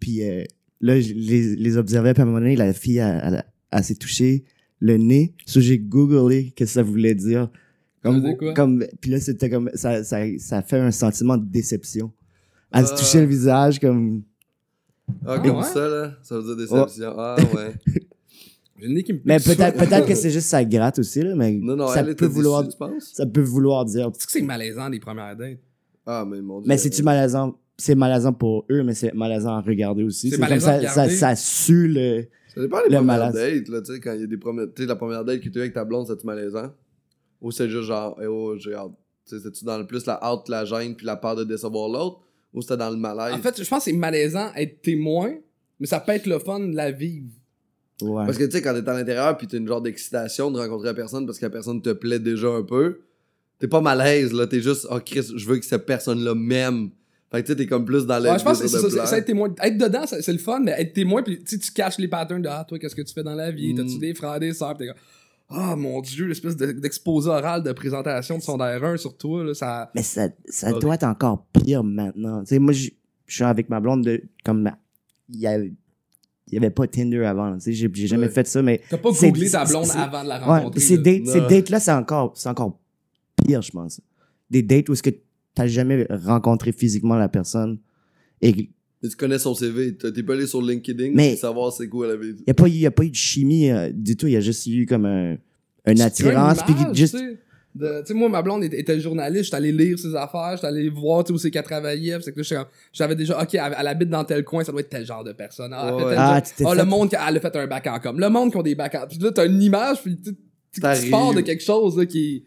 Puis euh, là, je les, les observais, puis à un moment donné, la fille, elle, elle- elle s'est touchée le nez. So, j'ai googlé qu'est-ce que ça voulait dire. Ça Comme, dire quoi? comme, puis là, c'était comme, ça, ça, ça fait un sentiment de déception. Elle se Ah. touchait le visage comme, Ah, comme ouais? ça, là, ça veut dire déception. Ah, ouais. J'ai une nez qui me mais peut-être, peut-être que c'est juste ça gratte aussi, là, mais Non, non, ça elle peut vouloir, déçue, tu penses? ça peut vouloir dire Tu sais que c'est malaisant les premières dates. Ah, mais mon dieu. Mais c'est-tu malaisant? C'est malaisant pour eux, mais c'est malaisant à regarder aussi. C'est C'est comme malaisant ça, à ça, regarder. ça sue le. Ça dépend des premières malaise. dates, là, tu sais, quand il y a des premières... Tu sais, la première date que tu as avec ta blonde, c'est-tu malaisant? Ou c'est juste genre, eh oh, j'ai hâte. Tu sais, c'est-tu dans le plus la hâte, la gêne, puis la peur de décevoir l'autre? Ou c'était dans le malaise? En fait, je pense que c'est malaisant être témoin, mais ça peut être le fun de la vivre. Ouais. Parce que tu sais, quand t'es à l'intérieur, puis t'as une genre d'excitation de rencontrer la personne parce que la personne te plaît déjà un peu, t'es pas malaise, là. T'es juste, oh Chris, je veux que cette personne-là m'aime. Fait que tu sais, t'es comme plus dans Ouais, je pense que c'est ça, être témoin. Être dedans, c'est le fun, mais être témoin, puis tu sais, tu caches les patterns de Ah, toi, qu'est-ce que tu fais dans la vie? Mm. T'as-tu des frères, des sœurs? Puis t'es comme Ah, mon dieu, l'espèce de- d'exposé oral de présentation de son DR1 sur toi, là, ça. Mais ça, doit être encore pire maintenant. Tu sais, moi, je suis avec ma blonde de. Comme. Il y avait, il y avait pas Tinder avant. Tu sais, j'ai j'ai jamais Ouais. fait ça, mais. T'as pas googlé ta blonde avant de la Ouais, rencontrer. ces dates-là, c'est encore, c'est encore pire, je pense. Des dates où est-ce que t'as jamais rencontré physiquement la personne et Mais tu connais son CV, t'es pas allé sur LinkedIn Mais- pour savoir c'est quoi la vie. Il n'y a, pas eu- y a pas eu de chimie euh, du tout. Il y a juste eu comme un, une Tu attirance. Puis juste, tu sais, de- Tu sais, moi, ma blonde était, était journaliste, j'étais allé lire ses affaires, j'étais allé voir tu sais, où c'est qu'elle travaillait. c'est que j'avais déjà, ok, elle, elle habite dans tel coin, ça doit être tel genre de personne. Ah, Ouais, genre- Ah, Ah, fait- le monde, qui- elle a fait un bac en com. Le monde qui ont des bacs en Puis là, t'as une image, puis tu, tu, tu T'arrives. pars de quelque chose là, qui.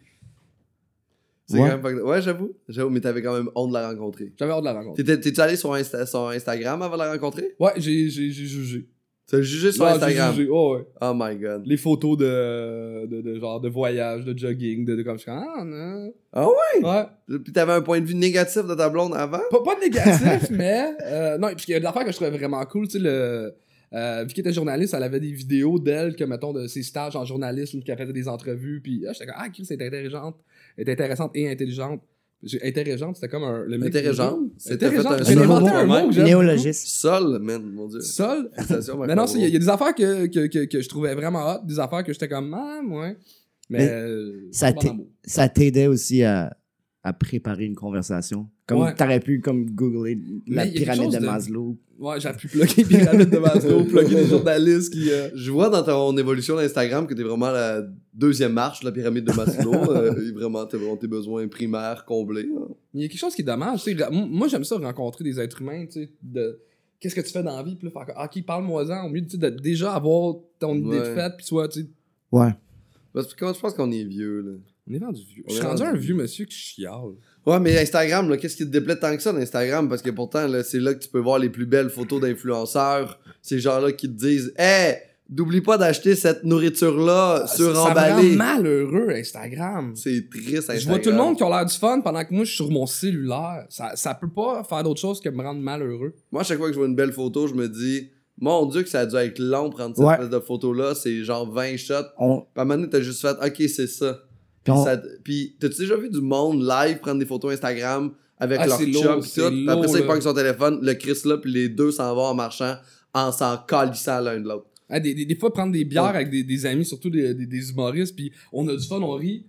C'est Ouais. quand même. Ouais, j'avoue. J'avoue, mais t'avais quand même honte de la rencontrer. J'avais hâte de la rencontrer. T'es-tu allé sur, Insta- sur Instagram avant de la rencontrer? Ouais, j'ai j'ai- j'ai jugé. T'as jugé sur Ouais, Instagram. jugé, ouais, ouais. Oh my god. Les photos de, de, de genre de voyage, de jogging, de, de comme je suis comme, ah non. Ah ouais? Ouais. Puis t'avais un point de vue négatif de ta blonde avant? Pas, pas négatif, mais. Euh, non, puis il y a de l'affaire que je trouvais vraiment cool, tu sais, le. Euh, vu qu'elle était journaliste, elle avait des vidéos d'elle, que mettons, de ses stages en journalisme, qu'elle faisait des entrevues, puis ah, j'étais comme, ah, Chris, c'est intéressante, elle est intéressante et intelligente. Intéressante, c'était comme un. Le Intéressante? C'était fait un j'ai inventé un mot que néologiste. Sol, man, mon dieu. Sol? Mais non, il y, a- il y a des affaires que, que, que, que je trouvais vraiment hot, des affaires que j'étais comme, ah, ouais. Mais. Mais euh. Ça t'aidait aussi à, à préparer une conversation? Comme Ouais. t'aurais pu comme googler la Mais pyramide de, de- Maslow. Ouais, j'ai pu plugger Pyramide de Maslow, plugger des journalistes qui. euh, Je vois dans ton évolution d'Instagram que t'es vraiment la deuxième marche de la pyramide de Maslow. euh, et vraiment, t'as vraiment tes besoins primaires comblés. hein. Il y a quelque chose qui est dommage. Moi, j'aime ça rencontrer des êtres humains, tu sais, de qu'est-ce que tu fais dans la vie, puis là, faire comme, ok, parle-moi-en, au mieux tu sais, de déjà avoir ton idée de fait, puis soit, tu sais, Ouais. Parce que comment tu penses qu'on est vieux, là? on est rendu vieux. On Je suis est rendu rendu un vieux monsieur qui chiale. Ouais, mais Instagram, là, qu'est-ce qui te déplaît tant que ça d'Instagram? Parce que pourtant, là, c'est là que tu peux voir les plus belles photos d'influenceurs. Ces gens-là qui te disent Hey, n'oublie pas d'acheter cette nourriture-là Ça me suremballée. rend malheureux, Instagram. C'est triste, Instagram. Je vois tout le monde qui a l'air du fun pendant que moi, je suis sur mon cellulaire. Ça, ça peut pas faire d'autre chose que me rendre malheureux. Moi, à chaque fois que je vois une belle photo, je me dis Mon Dieu, que ça a dû être long prendre cette Ouais. espèce de photo-là. C'est genre 20 shots. On, Puis à un moment donné, t'as juste fait Ok, c'est ça. Puis on- Ça- Puis, t'as-tu déjà vu du monde live prendre des photos Instagram avec Ah, leur c'est chum pis c'est tout? Puis après ça, il lourd, prend là. son téléphone, le Chris là, puis les deux s'en vont en marchant en s'en calissant l'un de l'autre. Ah, des, des, des fois, prendre des bières Ouais. avec des, des amis, surtout des, des, des humoristes, puis on a du fun, on rit.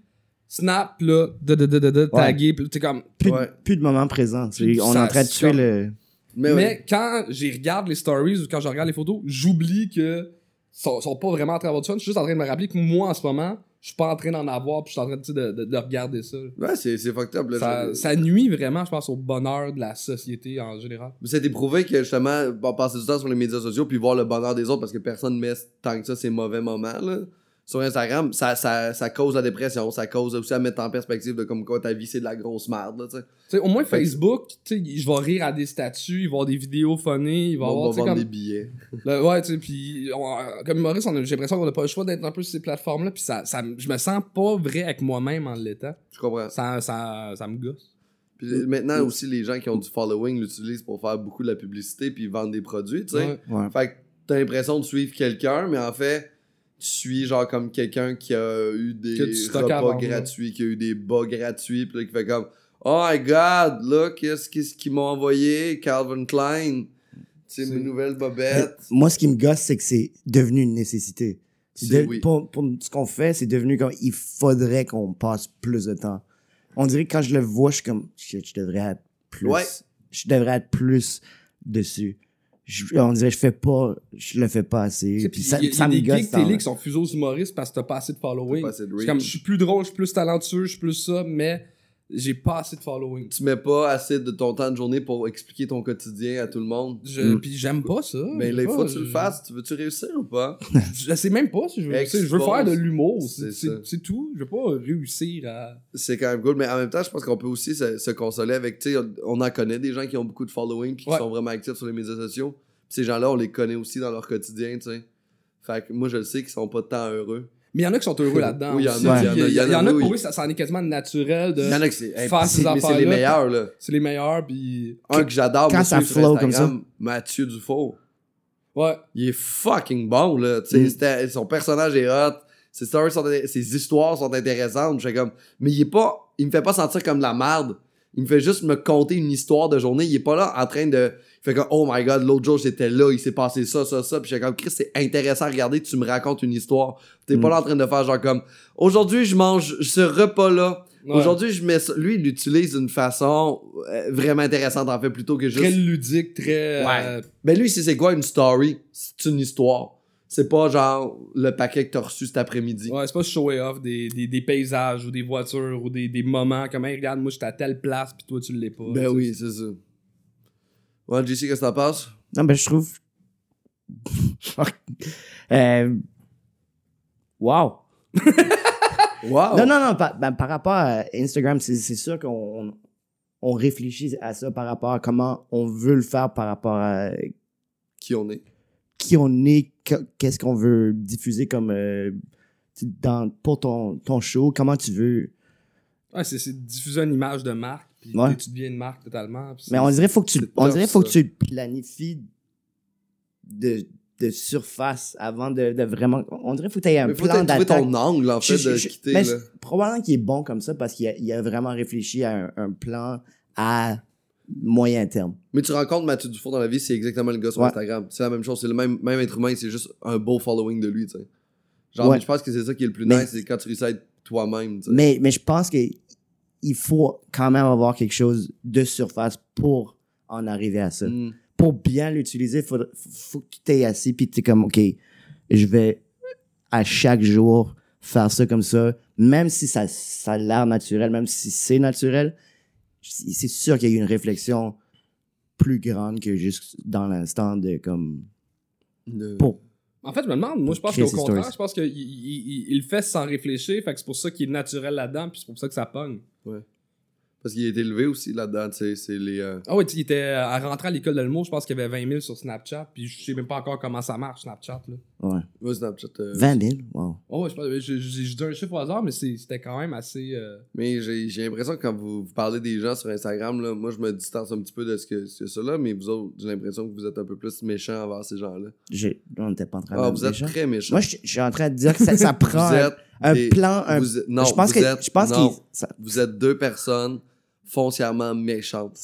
Snap, là, de, de, de, de, puis t'es comme. plus, Ouais. de, plus de moments présents. tu sais. On est ça en train de tuer le. Mais, Mais, ouais. quand j'y regarde les stories ou quand je regarde les photos, j'oublie que sont, sont pas vraiment en train d'avoir du fun. Je suis juste en train de me rappeler que moi, en ce moment, je suis pas en train d'en avoir, puis je suis en train de, de, de regarder ça. Ouais, c'est c'est fucked up. Là, Ça, nuit vraiment, je pense, au bonheur de la société en général. C'est éprouvé que justement, passer du temps sur les médias sociaux puis voir le bonheur des autres parce que personne ne met tant que ça ces mauvais moments là. Sur Instagram, ça, ça, ça cause la dépression, ça cause aussi à mettre en perspective de comme quoi ta vie c'est de la grosse merde, là, tu sais. Au moins Facebook, tu sais, je vais rire à des statuts, il va y avoir des vidéos funny, il va y On avoir, va tu sais, vendre comme... des billets. Le- ouais, tu sais, puis on- comme Maurice, on a- j'ai l'impression qu'on n'a pas le choix d'être un peu sur ces plateformes-là, puis ça, ça, je me sens pas vrai avec moi-même en l'état. Je comprends. Ça, ça, ça me gosse. Puis maintenant aussi, les gens qui ont du following l'utilisent pour faire beaucoup de la publicité puis vendre des produits, tu sais. Ouais. Ouais. Fait que t'as l'impression de suivre quelqu'un, mais en fait, suis genre comme quelqu'un qui a eu des tu repas gratuits, qui a eu des bas gratuits, puis là, qui fait comme Oh my god, là, qu'est-ce qu'est-ce qu'ils m'ont envoyé, Calvin Klein. C'est mes nouvelles Mais bobettes. Moi, ce qui me gosse, c'est que c'est devenu une nécessité. De- oui. pour, pour ce qu'on fait, c'est devenu comme il faudrait qu'on passe plus de temps. On dirait que quand je le vois, je suis comme shit, je devrais être plus. Ouais. Je devrais être plus dessus. Je- on dirait je fais pas, je le fais pas assez. Puis puis ça, y a, ça il y a me des tant, télé qui sont fusés aux humoristes parce que t'as pas assez de following. T'as pas assez de comme, je suis plus drôle, je suis plus talentueux, je suis plus ça, mais j'ai pas assez de following. Tu mets pas assez de ton temps de journée pour expliquer ton quotidien à tout le monde? Je, Mm. Puis j'aime pas ça. Mais là, il faut pas, que tu le fasses. Tu veux-tu réussir ou pas? Je sais même pas si je veux. Je veux faire de l'humour. C'est tout. Je veux pas réussir à. C'est quand même cool, mais en même temps, je pense qu'on peut aussi se, se consoler avec, tu sais, on en connaît des gens qui ont beaucoup de following puis qui Ouais. sont vraiment actifs sur les médias sociaux. Ces gens-là, on les connaît aussi dans leur quotidien, tu sais. Fait que moi, je le sais qu'ils sont pas tant heureux. Mais il y en a qui sont heureux là-dedans. Oui, il y en a, il y en a, pour eux, ça, ça en est quasiment naturel de. Il y en a qui c'est hey, faire ces mais c'est les meilleurs, là. C'est les meilleurs, puis. Un que j'adore, quand ça flow comme Instagram, Mathieu Dufault. Ouais. Il est fucking bon, là. Tu sais, Mm. son personnage est hot. Ses stories sont, ses histoires sont intéressantes. Je comme, mais il est pas, il me fait pas sentir comme de la merde. Il me fait juste me conter une histoire de journée. Il est pas là en train de, fait comme, oh my god, l'autre jour j'étais là, il s'est passé ça, ça, ça. Puis je fais comme, Chris, c'est intéressant à regarder. Tu me racontes une histoire. T'es pas Mm. là en train de faire genre comme, aujourd'hui je mange ce repas-là. Ouais. Aujourd'hui, je mets ça. Lui, il l'utilise d'une façon euh, vraiment intéressante, en fait, plutôt que juste. Très ludique, très. Ouais. euh, Ben lui, c'est c'est quoi une story? C'est une histoire. C'est pas genre le paquet que t'as reçu cet après-midi. Ouais, c'est pas show off des, des, des paysages ou des voitures ou des, des moments comme hey, regarde moi j'étais à telle place puis toi tu l'es pas. Ben oui, c'est ça. Ouais, JC, qu'est-ce que t'en penses? Non, ben, je trouve. euh... Wow. Wow! Non, non, non, par, ben, par rapport à Instagram, c'est c'est sûr qu'on on, réfléchit à ça par rapport à comment on veut le faire, par rapport à Qui on est? qui on est, que- qu'est-ce qu'on veut diffuser comme euh, dans, pour ton, ton show, comment tu veux. Ouais, c'est c'est diffuser une image de marque puis Ouais. tu deviens une marque totalement. Mais on dirait faut que tu, on dirait faut que tu planifies de, de surface avant de, de vraiment. On dirait faut que tu aies un Mais faut plan d'attaque. ton angle, en fait, Je- de je- quitter, mais probablement qu'il est bon comme ça parce qu'il a, il a vraiment réfléchi à un, un plan à moyen terme. Mais tu rencontres Mathieu Dufour dans la vie, c'est exactement le gars sur Ouais. Instagram. C'est la même chose, c'est le même, même être humain, c'est juste un beau following de lui, tu sais. Genre, Ouais. mais je pense que c'est ça qui est le plus Mais- nice, c'est quand tu réussis à être toi-même, tu sais. Mais, mais je pense que il faut quand même avoir quelque chose de surface pour en arriver à ça. Mm. Pour bien l'utiliser, faut, faut que tu t'aies assis puis tu es comme, OK, je vais à chaque jour faire ça comme ça, même si ça, ça a l'air naturel, même si c'est naturel, c'est c'est sûr qu'il y a eu une réflexion plus grande que juste dans l'instant de comme De- pour En fait, je me demande, moi je pense qu'au contraire, stories. je pense qu'il il, il- il le fait sans réfléchir, fait que c'est pour ça qu'il est naturel là-dedans puis c'est pour ça que ça pogne. Parce qu'il a été élevé aussi là-dedans, tu sais, c'est les... euh, Ah ouais, tu sais, il était à rentrer à l'école de l'humour, je pense qu'il y avait 20 000 sur Snapchat puis je sais même pas encore comment ça marche Snapchat là. ouais. ouais, Snapchat, euh, 20 000. Wow. Oh, ouais, je pense- j'ai j'ai- j'ai dit un chiffre au hasard mais c'était quand même assez euh, Mais j'ai j'ai l'impression que quand vous, vous parlez des gens sur Instagram, là, moi je me distance un petit peu de ce que c'est ça là, mais vous autres, j'ai l'impression que vous êtes un peu plus méchants envers ces gens-là. J'ai- On n'était pas en train Ah, de vous êtes très méchants. Moi, je je suis en train de dire que ça, ça prend vous êtes un des- plan. Un, vous non, je pense vous que êtes- je pense non. ça- vous êtes deux personnes foncièrement méchantes.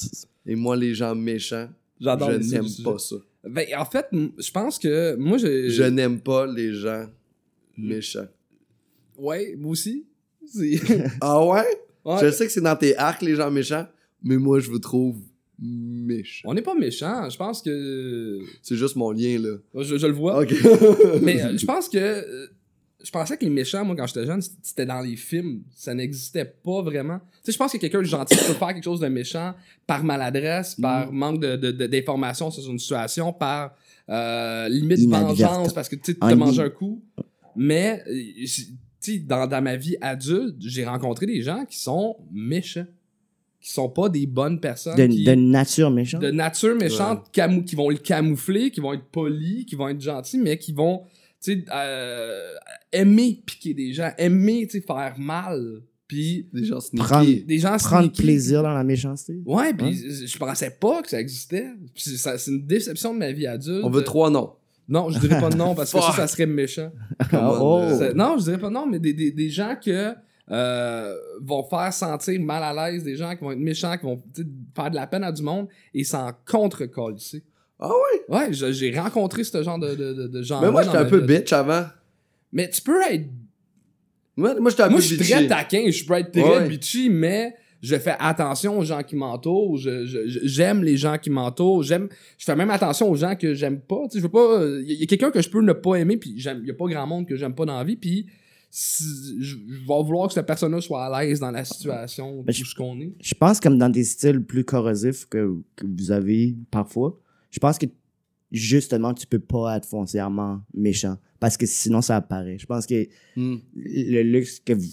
Et moi, les gens méchants, j'adore je n'aime pas ça. Ben, en fait, je pense que moi j'ai Je n'aime pas les gens méchants. Ouais, moi aussi. Ah ouais? Ouais. Je sais que c'est dans tes arcs, les gens méchants, mais moi, je vous trouve méchant. On n'est pas méchant. Je pense que. C'est juste mon lien, là. Je, je le vois. Mais euh, je pense que. Je pensais que les méchants, moi, quand j'étais jeune, c'était dans les films. Ça n'existait pas vraiment. Tu sais, je pense que quelqu'un de gentil peut faire quelque chose de méchant par maladresse, par Mm. manque de, de- sur une situation, par euh, limite vengeance, parce que tu sais, En t'as mangé ligne. un coup. Mais, euh, j- tu sais, dans, dans ma vie adulte, j'ai rencontré des gens qui sont méchants. Qui sont pas des bonnes personnes. De, qui- de nature méchante? de nature méchante camou- qui vont le camoufler, qui vont être polis, qui vont être gentils, mais qui vont tu sais, euh, aimer piquer des gens, aimer tu sais, faire mal. Puis Des gens sneaky. Prendre- des gens Prendre sneaky. plaisir dans la méchanceté. Ouais, puis Ouais. je pensais pas que ça existait. Puis c'est ça- c'est une déception de ma vie adulte. On veut trois noms. Non, je dirais pas non parce que ça, ça serait méchant. Oh. Non, je dirais pas non, mais des, des, des gens que euh, vont faire sentir mal à l'aise, des gens qui vont être méchants, qui vont faire de la peine à du monde et s'en contre Ah ouais? Ouais, j'ai rencontré ce genre de, de, de, de gens. Mais moi, j'étais un peu bitch avant. Mais tu peux être. Moi, moi j'étais un Moi, peu je suis très taquin, je peux être très Ouais. bitchy, mais je fais attention aux gens qui m'entourent. je- je- je- J'aime les gens qui m'entourent. J'aime. Je fais même attention aux gens que j'aime pas. Tu sais, je veux pas. Il y, a quelqu'un que je peux ne pas aimer, puis il y a pas grand monde que j'aime pas dans la vie, puis si- je je vais vouloir que cette personne-là soit à l'aise dans la situation Ben, où je- ce qu'on est. Je pense comme dans des styles plus corrosifs que, que vous avez parfois, je pense que justement, tu peux pas être foncièrement méchant parce que sinon ça apparaît. Je pense que Hmm. le luxe que vous,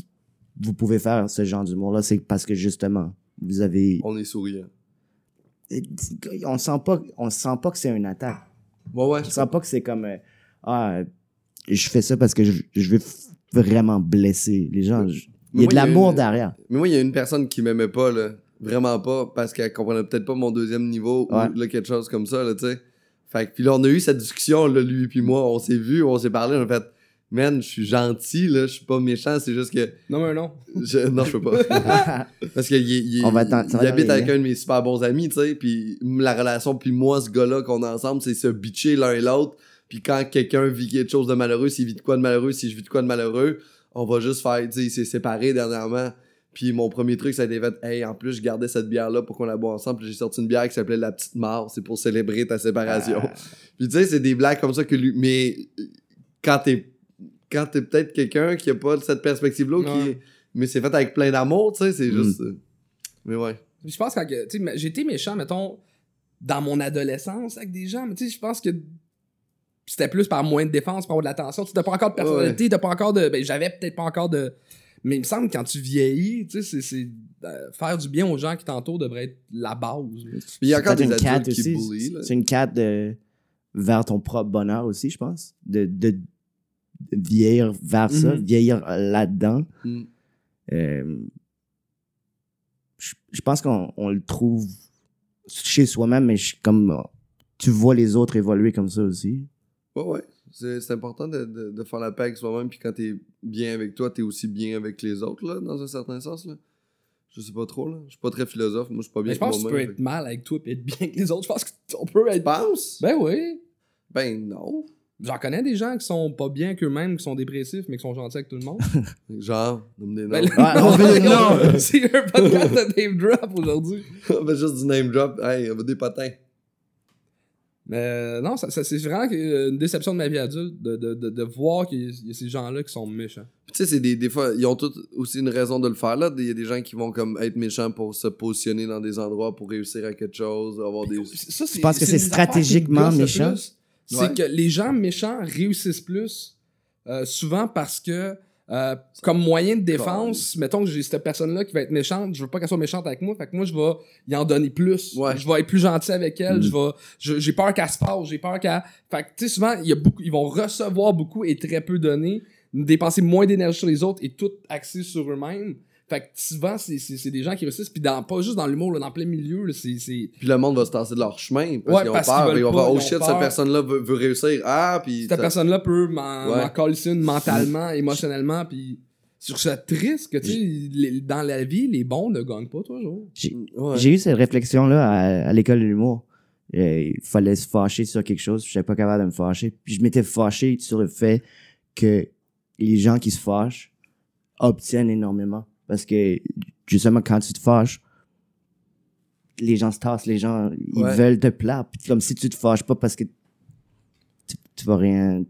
vous pouvez faire ce genre d'humour-là, c'est parce que justement, vous avez. On est souriant. On sent pas, on sent pas que c'est une attaque. Ouais, ouais. On sent pas que c'est comme euh, Ah, je fais ça parce que je, je veux f- vraiment blesser les gens. Je- Il y a moi, de l'amour derrière. Mais moi, il y a une personne qui m'aimait pas, là. Vraiment pas, parce qu'elle comprenait peut-être pas mon deuxième niveau Ouais. ou là, quelque chose comme ça, là, tu sais. Fait que, puis là, on a eu cette discussion, là, lui puis moi. On s'est vu, on s'est parlé, on a fait, man, je suis gentil, là, je suis pas méchant, c'est juste que. Non, mais non. je- Non, je peux pas. Parce qu'il il, il, habite avec un de mes super bons amis, tu sais, puis la relation, puis moi, ce gars-là qu'on a ensemble, c'est se bitcher l'un et l'autre. Puis quand quelqu'un vit quelque chose de malheureux, s'il vit de quoi de malheureux, si je vis de quoi de malheureux, on va juste faire, tu sais, il s'est séparé dernièrement. Puis mon premier truc, ça a été fait, hey, en plus, je gardais cette bière-là pour qu'on la boive ensemble. J'ai sorti une bière qui s'appelait La Petite Mort. C'est pour célébrer ta séparation. Ah. Puis tu sais, c'est des blagues comme ça que lui. Mais quand t'es quand t'es peut-être quelqu'un qui a pas cette perspective-là, qui Ouais. mais c'est fait avec plein d'amour, tu sais, c'est Mm. juste. euh, Mais ouais. Je pense que, été méchant, mettons, dans mon adolescence avec des gens, mais tu sais, je pense que c'était plus par moins de défense, par avoir de l'attention. Tu n'as pas encore de personnalité, t'as pas encore de. Ben, j'avais peut-être pas encore de. Mais il me semble que quand tu vieillis, tu sais, c'est- c'est. euh, faire du bien aux gens qui t'entourent devrait être la base. il y a C'est encore peut-être des une quête adultes qui aussi. C'est une quête de, vers ton propre bonheur aussi, je pense. De, de, de vieillir vers ça, Mhm. vieillir là-dedans. Mm. Euh, je, je pense qu'on on le trouve chez soi-même, mais je- comme euh, tu vois les autres évoluer comme ça aussi. Ouais, ouais. C'est c'est important de, de, de faire la paix avec soi-même, puis quand t'es bien avec toi, t'es aussi bien avec les autres, là, dans un certain sens, là. Je sais pas trop, là. Je suis pas très philosophe, moi, je suis pas bien Mais je pense que tu peux être mal avec toi et être bien avec les autres. Je pense qu'on peut Tu être. penses? Ben oui. Ben non. J'en connais des gens qui sont pas bien qu'eux-mêmes, qui sont dépressifs, mais qui sont gentils avec tout le monde. Genre, nomme des noms. Ben, Ouais, on veut des noms. C'est un podcast de Dave Drop aujourd'hui. on fait juste du name drop. Hey, on va des potins. Mais euh, non, ça, ça- c'est vraiment que- une déception de ma vie adulte de, de, de, de voir qu'il y a- ces gens-là qui sont méchants. Puis tu sais, c'est des, des fois, ils ont tous aussi une raison de le faire, là. Il y a des gens qui vont comme être méchants pour se positionner dans des endroits pour réussir à quelque chose, avoir des... Ça, Tu penses que c'est stratégiquement méchant? plus. C'est que les gens méchants réussissent plus, euh, souvent parce que, euh, comme moyen de défense, mettons que j'ai cette personne-là qui va être méchante, je veux pas qu'elle soit méchante avec moi, fait que moi, je vais y en donner plus. Ouais. Je vais être plus gentil avec elle, Mm. je vais, j'ai peur qu'elle se fâche, j'ai peur qu'elle... Fait que, tu sais, souvent, il y a beaucoup, ils vont recevoir beaucoup et très peu donner, dépenser moins d'énergie sur les autres et tout axer sur eux-mêmes. Fait que souvent, c'est, c'est, c'est des gens qui réussissent, puis dans, pas juste dans l'humour, là, dans plein milieu, là, c'est, c'est, Puis le monde va se tasser de leur chemin parce Ouais, qu'ils ont parce peur. Ils vont pas, faire, oh shit, peur. cette personne-là veut, veut réussir. Ah, puis... cette personne-là peut m'en Ouais. m'en coller une mentalement, émotionnellement, puis sur ce triste que, tu sais, dans la vie, les bons ne gagnent pas toujours. J'ai Ouais. eu cette réflexion-là à, à l'école de l'humour. Euh, Il fallait se fâcher sur quelque chose, je n'étais pas capable de me fâcher. Puis je m'étais fâché sur le fait que les gens qui se fâchent obtiennent énormément. Parce que justement, quand tu te fâches, les gens se tassent, les gens, ils Ouais. veulent te plaire. Puis comme si tu te fâches pas parce que tu, tu vas rien,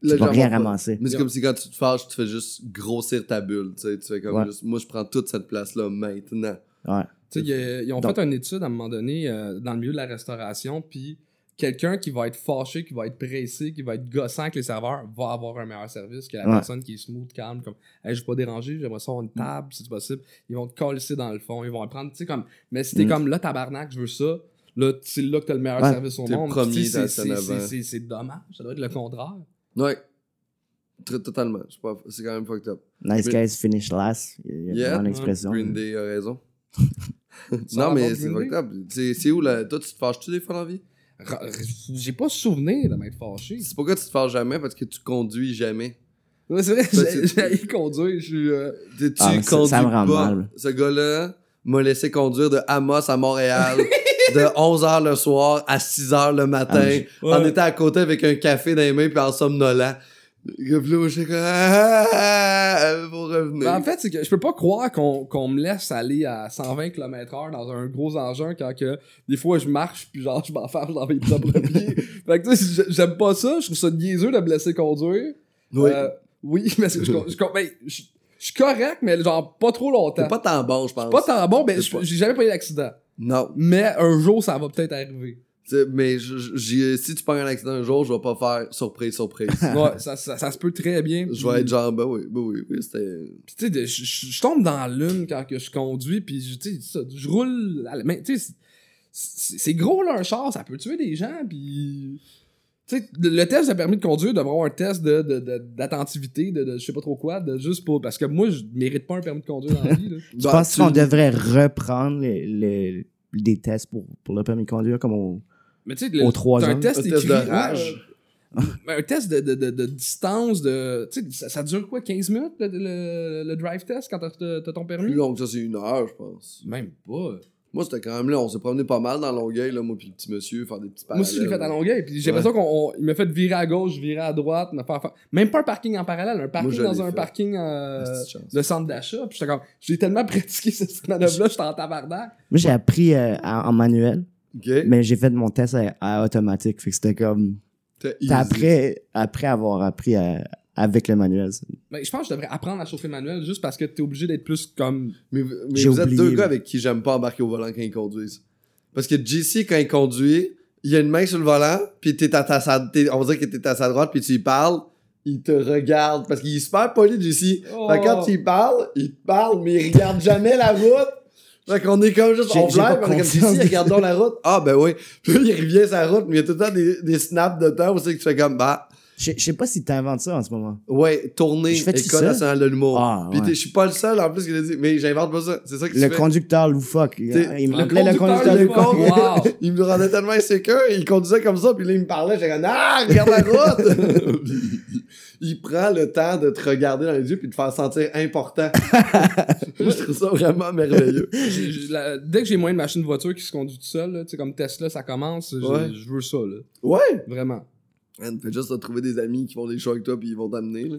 tu Là, vas rien ramasser. Mais c'est comme si quand tu te fâches, tu fais juste grossir ta bulle. Tu sais, tu fais comme Ouais. juste, moi, je prends toute cette place-là maintenant. Ouais. Tu sais, ils ont Donc- fait une étude à un moment donné euh, dans le milieu de la restauration, puis quelqu'un qui va être fâché, qui va être pressé, qui va être gossant avec les serveurs, va avoir un meilleur service que la Ouais. personne qui est smooth, calme, comme hey, je vais pas déranger, j'aimerais ça avoir une table, si c'est possible. Ils vont te coller dans le fond, ils vont le prendre, tu sais, comme. Mais si t'es Mm. comme là, tabarnak, je veux ça, là, c'est là que t'as le meilleur Ouais. service au monde. c'est- dommage, ça doit être le contraire. Ouais. Très, totalement. C'est quand même fucked up. Nice Mais- guys finish last. Il y a Yeah. vraiment l'expression. Green Day a raison. Non, mais c'est fucked up. C'est c'est où, là? Toi, tu te fâches-tu des fois dans la vie? J'ai pas souvenir de m'être fâché. C'est pourquoi tu te fâches jamais? Parce que tu conduis jamais. Ouais, c'est vrai, j'ai conduire, je suis. euh, Tu tu Ah, ça- conduis ça me rend pas. mal. Ce gars-là m'a laissé conduire de Amos à Montréal de 11h le soir à 6h le matin. Ah, Ouais. On était à côté avec un café dans les mains puis en somnolent. Puis là, j'étais comme ah, pour revenir. Ben, en fait, c'est que je peux pas croire qu'on qu'on me laisse aller à 120 km/h dans un gros engin quand que des fois je marche puis genre je m'enferme dans mes propres pieds. Fait que tu sais, j'ai- j'aime pas ça, je trouve ça niaiseux de me laisser conduire. oui. Euh, oui, mais c'est- je, je, je, ben, je- je suis correct, mais genre pas trop longtemps. Pas tant bon, je pense. Pas tant bon, mais j'ai jamais pas eu d'accident. Non. Mais un jour, ça va peut-être arriver. T'sais, mais si tu prends un accident un jour, je vais pas faire surprise, surprise. Ouais, ça, ça, ça se peut très bien. je vais être genre, ben oui, ben oui, oui, c'était. Tu sais, je- tombe dans l'une quand que je conduis, puis je- tu sais, ça, je roule à la main. Tu sais, c'est- gros là, un char, ça peut tuer des gens, puis... Tu sais, le test de permis de conduire devrait avoir un test de, de, de- d'attentivité, de, de je sais pas trop quoi, de juste pour... Parce que moi, je mérite pas un permis de conduire dans la vie, là. Je Bah, pense tu- qu'on devrait reprendre les, les- des tests pour, pour le permis de conduire comme on... Mais tu sais, Aux trois t'as un ans. test Un test de ouais, rage. euh, un test de, de, de, de distance, de... Tu sais, ça, ça dure quoi, 15 minutes, le, le, le drive test, quand t'as, t'as- t'as ton permis? Plus long que ça, c'est une heure, je pense. Même pas. Moi, c'était quand même là, on s'est promené pas mal dans Longueuil, là, moi puis le petit monsieur, faire des petits Moi aussi, je l'ai fait à Longueuil, puis j'ai Ouais. l'impression qu'on on- il m'a fait virer à gauche, virer à droite, me faire faire- même pas un parking en parallèle, un parking je dans l'ai un fait. parking euh, Petite chance. de centre d'achat, puis j'étais comme j'ai tellement pratiqué cette manœuvre là, j'étais en tabarnak. Moi, j'ai appris euh, en, en manuel, Mais j'ai fait mon test à, à automatique. Fait que c'était comme... Après, après avoir appris à- avec le manuel. Mais je pense que je devrais apprendre à chauffer manuel juste parce que t'es obligé d'être plus comme Mais, mais vous êtes deux là. gars avec qui j'aime pas embarquer au volant quand ils conduisent. Parce que JC, quand il conduit, il a une main sur le volant, puis t'es à ta, sa- t'es- on va dire que t'es à sa droite, puis tu lui parles, il te regarde. Parce qu'il est super poli, JC. Oh. Fait que quand tu lui parles, il te parle, mais il regarde jamais la route. Fait qu'on est comme juste, on pas on est comme. JC, regardons la route. Ah, ben oui. Puis là, il revient sa route, mais il y a tout le temps des, des snaps de temps où c'est que tu fais comme, bah, Je sais pas si t'inventes ça en ce moment. ouais, tournée, École ça? nationale de l'humour. Ah, Puis ouais. t'es- je suis pas le seul, en plus, qui l'a dit, mais j'invente pas ça. C'est ça que tu Le fais. conducteur loufoque. Il, me Le l'appelait le conducteur loufoque. loufoque. Wow. il me rendait tellement insécure, il conduisait comme ça, puis là, il me parlait, j'étais comme, ah, regarde la route! Il prend le temps de te regarder dans les yeux puis de te faire sentir important. je trouve ça vraiment merveilleux. j'ai- j'ai- la- dès que j'ai moins de machine de voiture qui se conduit tout seul, là, tu sais comme Tesla ça commence, Ouais. je veux ça là, Ouais! vraiment. Man, fais juste de trouver des amis qui font des shows avec toi puis ils vont t'amener, là.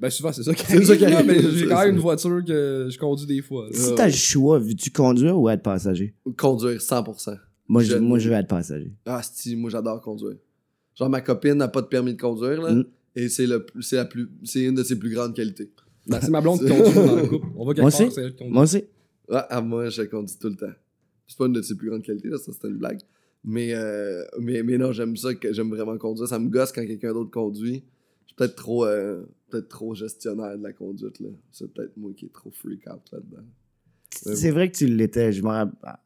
Ben souvent c'est ça qui C'est arrive, ça qui là, arrive, mais j'ai quand même une voiture que je conduis des fois. là. Si t'as le choix, veux-tu conduire ou être passager? Conduire 100%. Moi, je, Je- moi, je veux être passager. Ah, si, moi j'adore conduire. Genre, ma copine n'a pas de permis de conduire, là. Mm. Et c'est le plus- c'est la plus c'est une de ses plus grandes qualités. Ben, c'est ma blonde qui conduit dans le couple. On va quelque Moi part, aussi. c'est elle qui conduit. Moi aussi. Ouais, à moi, je conduis tout le temps. C'est pas une de ses plus grandes qualités, là, ça c'était une blague. Mais, euh, mais, mais non, j'aime ça, que j'aime vraiment conduire. Ça me gosse quand quelqu'un d'autre conduit. Je suis peut-être trop, euh, peut-être trop gestionnaire de la conduite, là. C'est peut-être moi qui est trop freak out là-dedans. C'est vrai que tu l'étais. Je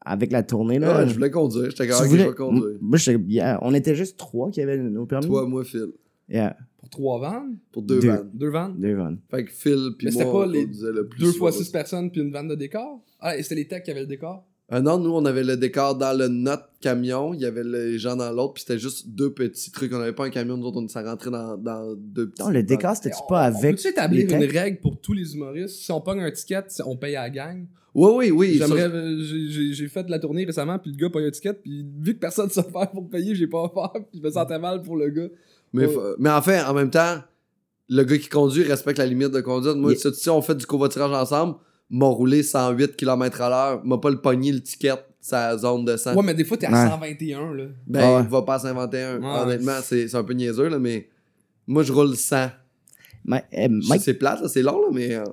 avec la tournée, là. Ouais, je voulais conduire, j'étais quand même voulais- je vais conduire. Moi, j'étais- yeah, on était juste trois qui avaient nos permis. Toi, moi, Phil. Yeah, Pour trois vannes, Pour deux, Deux. vannes. deux vannes, deux vannes. Fait que Phil puis Mais moi, c'était pas on les le plus deux fois six personnes puis une vanne de décor? Ah, et c'était les techs qui avaient le décor? Ah non, nous, on avait le décor dans le notre camion, il y avait les gens dans l'autre, puis c'était juste deux petits trucs. On n'avait pas un camion, nous autres, on s'est rentré dans, dans deux petits. Non, le décor, c'était-tu pas On avec. peut-tu établir les une règle pour tous les humoristes? Si on pogne un ticket, on paye à la gang. Oui, oui, oui. J'aimerais, euh, j'ai- j'ai j'ai fait de la tournée récemment, puis le gars paye un ticket, puis vu que personne ne sait faire pour payer, j'ai pas faire, puis je me sentais mal pour le gars. Mais, Ouais. fa- mais en fait, en même temps, le gars qui conduit respecte la limite de conduite. Moi, Yeah. si- si on fait du covoiturage ensemble, m'a roulé 108 km à l'heure, m'a pas le pogné le ticket sa zone de 100. Ouais, mais des fois, t'es à Ouais. 121, là. Ben, Ah ouais. il va pas à 121. Ouais. Honnêtement, c'est c'est un peu niaiseux, là, mais moi, je roule 100. Ma- euh, Mike, C'est plate, là, c'est long, là, mais euh,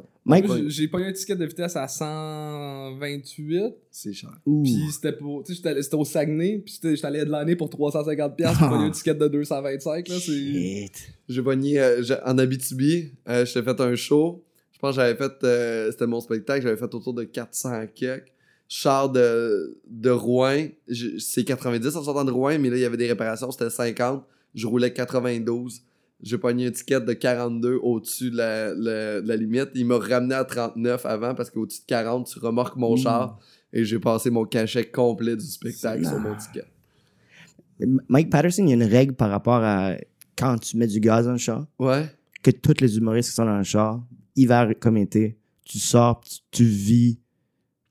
j'ai- j'ai pogné un ticket de vitesse à 128. c'est cher. Ouh. Puis c'était pour. Tu sais, j'étais- c'était au Saguenay. Puis j'étais allé de l'année pour 350$. Puis j'ai pogné un ticket de 225. Là. Shit. J'ai pogné euh, en Abitibi, euh, j'ai fait un show. Je pense que j'avais fait, euh, c'était mon spectacle, j'avais fait autour de 400 quelques. Char de, de Rouen, je- c'est 90 en sortant de Rouen, mais là, il y avait des réparations, c'était 50. Je roulais 92. J'ai pogné un ticket de 42 au-dessus de la, la- de la limite. Il m'a ramené à 39 avant parce qu'au-dessus de 40, tu remorques mon Ouh. char et j'ai passé mon cachet complet du spectacle sur mon ticket. Mike Patterson, il y a une règle par rapport à quand tu mets du gaz dans le char, Ouais. que tous les humoristes qui sont dans le char, hiver comme été, tu sors, tu, tu vis,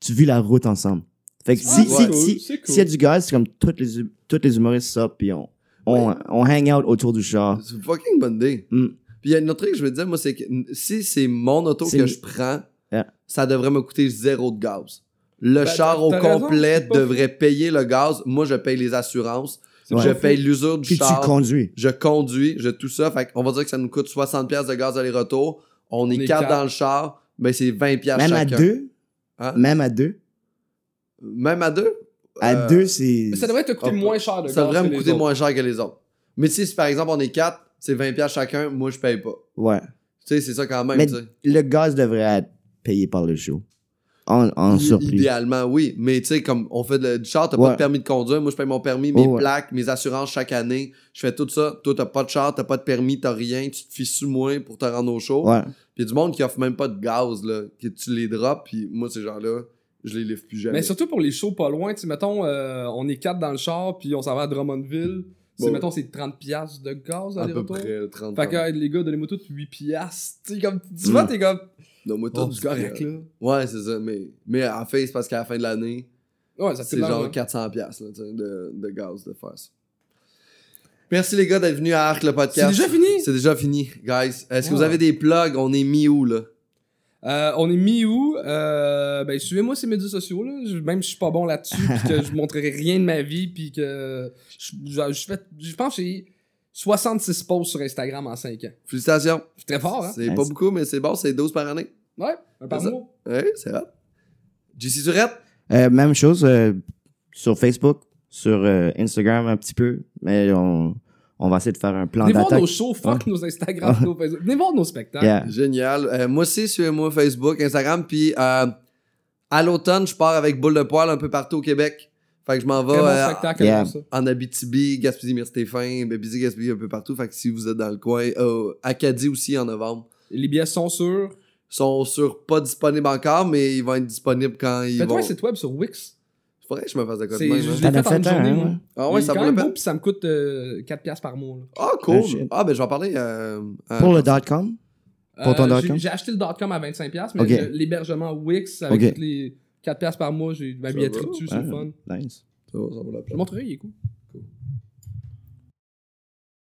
tu vis la route ensemble. Fait que Ah, si, c'est si, cool, si- c'est cool. s'il y a du gaz, c'est comme tous les, les humoristes sortent, puis on, on, on hang out autour du char. C'est une fucking bonne idée. Mm. Puis il y a une autre truc que je veux dire, moi, c'est que si c'est mon auto que je prends, Yeah. ça devrait me coûter zéro de gaz. Le Ben, char au raison, complet devrait payer le gaz. Moi, je paye les assurances. Je paye l'usure du Puis tu char. conduis. je conduis, je tout ça. Fait qu'on va dire que ça nous coûte 60$ piastres de gaz aller-retour. On, est est quatre quatre. dans le char. Ben, c'est 20$ piastres Même à chacun. deux, Hein? même à deux? Même à deux? À Euh, deux, c'est... Ça devrait te coûter Ah, moins cher de Ça devrait me coûter moins cher que les autres. Mais si, si, par exemple, on est quatre, c'est 20$ piastres chacun, moi, je paye pas. Ouais. Tu sais, c'est ça quand même, Mais le gaz devrait être payé par le show. En, en surplus. Idéalement, oui. Mais tu sais, comme on fait du char, t'as pas Ouais. de permis de conduire. Moi, je paye mon permis, mes Oh, ouais. plaques, mes assurances chaque année. Je fais tout ça. Toi, t'as pas de char, t'as pas de permis, t'as rien. Tu te fies sous moi pour te rendre au show. Ouais. Puis y a du monde qui offre même pas de gaz, là. Que tu les drops, puis moi, ces gens-là, je les livre plus jamais. Mais surtout pour les shows pas loin, tu sais, mettons, euh, on est quatre dans le char, puis on s'en va à Drummondville. C'est, Bon. mettons, c'est 30$ piastres de gaz à aller peu près 30 Fait que euh, les gars, donnez-moi tout 8$. piastres. Tu sais, comme, tu vois, Mm. t'es comme. Non, moi, tout, Oh, c'est correct, là. Ouais, c'est ça. Mais, mais en fait, c'est parce qu'à la fin de l'année, Ouais, ça c'est genre 400$ piastres, là, de, de gaz de faire ça. Merci les gars d'être venus à Arc le podcast. C'est déjà fini? C'est déjà fini, guys. Est-ce que vous Ah. avez des plugs? On est mis où, là? Euh, on est mis où? Euh, ben, suivez-moi sur les médias sociaux, là. Je- même si je suis pas bon là-dessus, puis que je montrerai rien de ma vie, puis que je, je, je fais, je pense que j'ai 66 posts sur Instagram en 5 ans. Félicitations. C'est très fort, hein? C'est pas beaucoup, mais c'est bon, c'est 12 par année. Ouais, un par mois. Ouais, c'est vrai. JC Surette? Euh, même chose euh, sur Facebook, sur euh, Instagram un petit peu, mais on, on va essayer de faire un plan Venez voir d'attaque. nos shows, fuck nos Instagram, nos Facebook. Venez voir nos spectacles. Yeah. Génial. Euh, moi aussi, suivez-moi Facebook, Instagram, puis euh, à l'automne, je pars avec Boule de Poil un peu partout au Québec. Fait que je m'en vais bon euh, yeah. en Abitibi, Gaspésie, Mire-Stéphane, Bébisie, Gaspésie, un peu partout. Fait que si vous êtes dans le coin, euh, Acadie aussi en novembre. Les billets sont sur? sont sur pas disponibles encore, mais ils vont être disponibles quand ils Faites-toi vont. un site web sur Wix. Faudrait que je me fasse de quoi de C'est- même, je hein. l'ai fait en une fait un, journée, hein, moi. ouais. Ah ouais, ça vaut la peine. puis ça me coûte euh, 4 piastres par mois. Ah, Ah, cool. shit. Ah, ben je vais en parler. Euh, à- Pour le .com? Pour ton Euh, j'ai- acheté le .com à 25$, piastres, mais l'hébergement Wix avec les 4$ piastres par mois, j'ai ma billetterie dessus, c'est le fun. Nice. Ça va, ça vaut la Je peine. te montrerai, il est cool.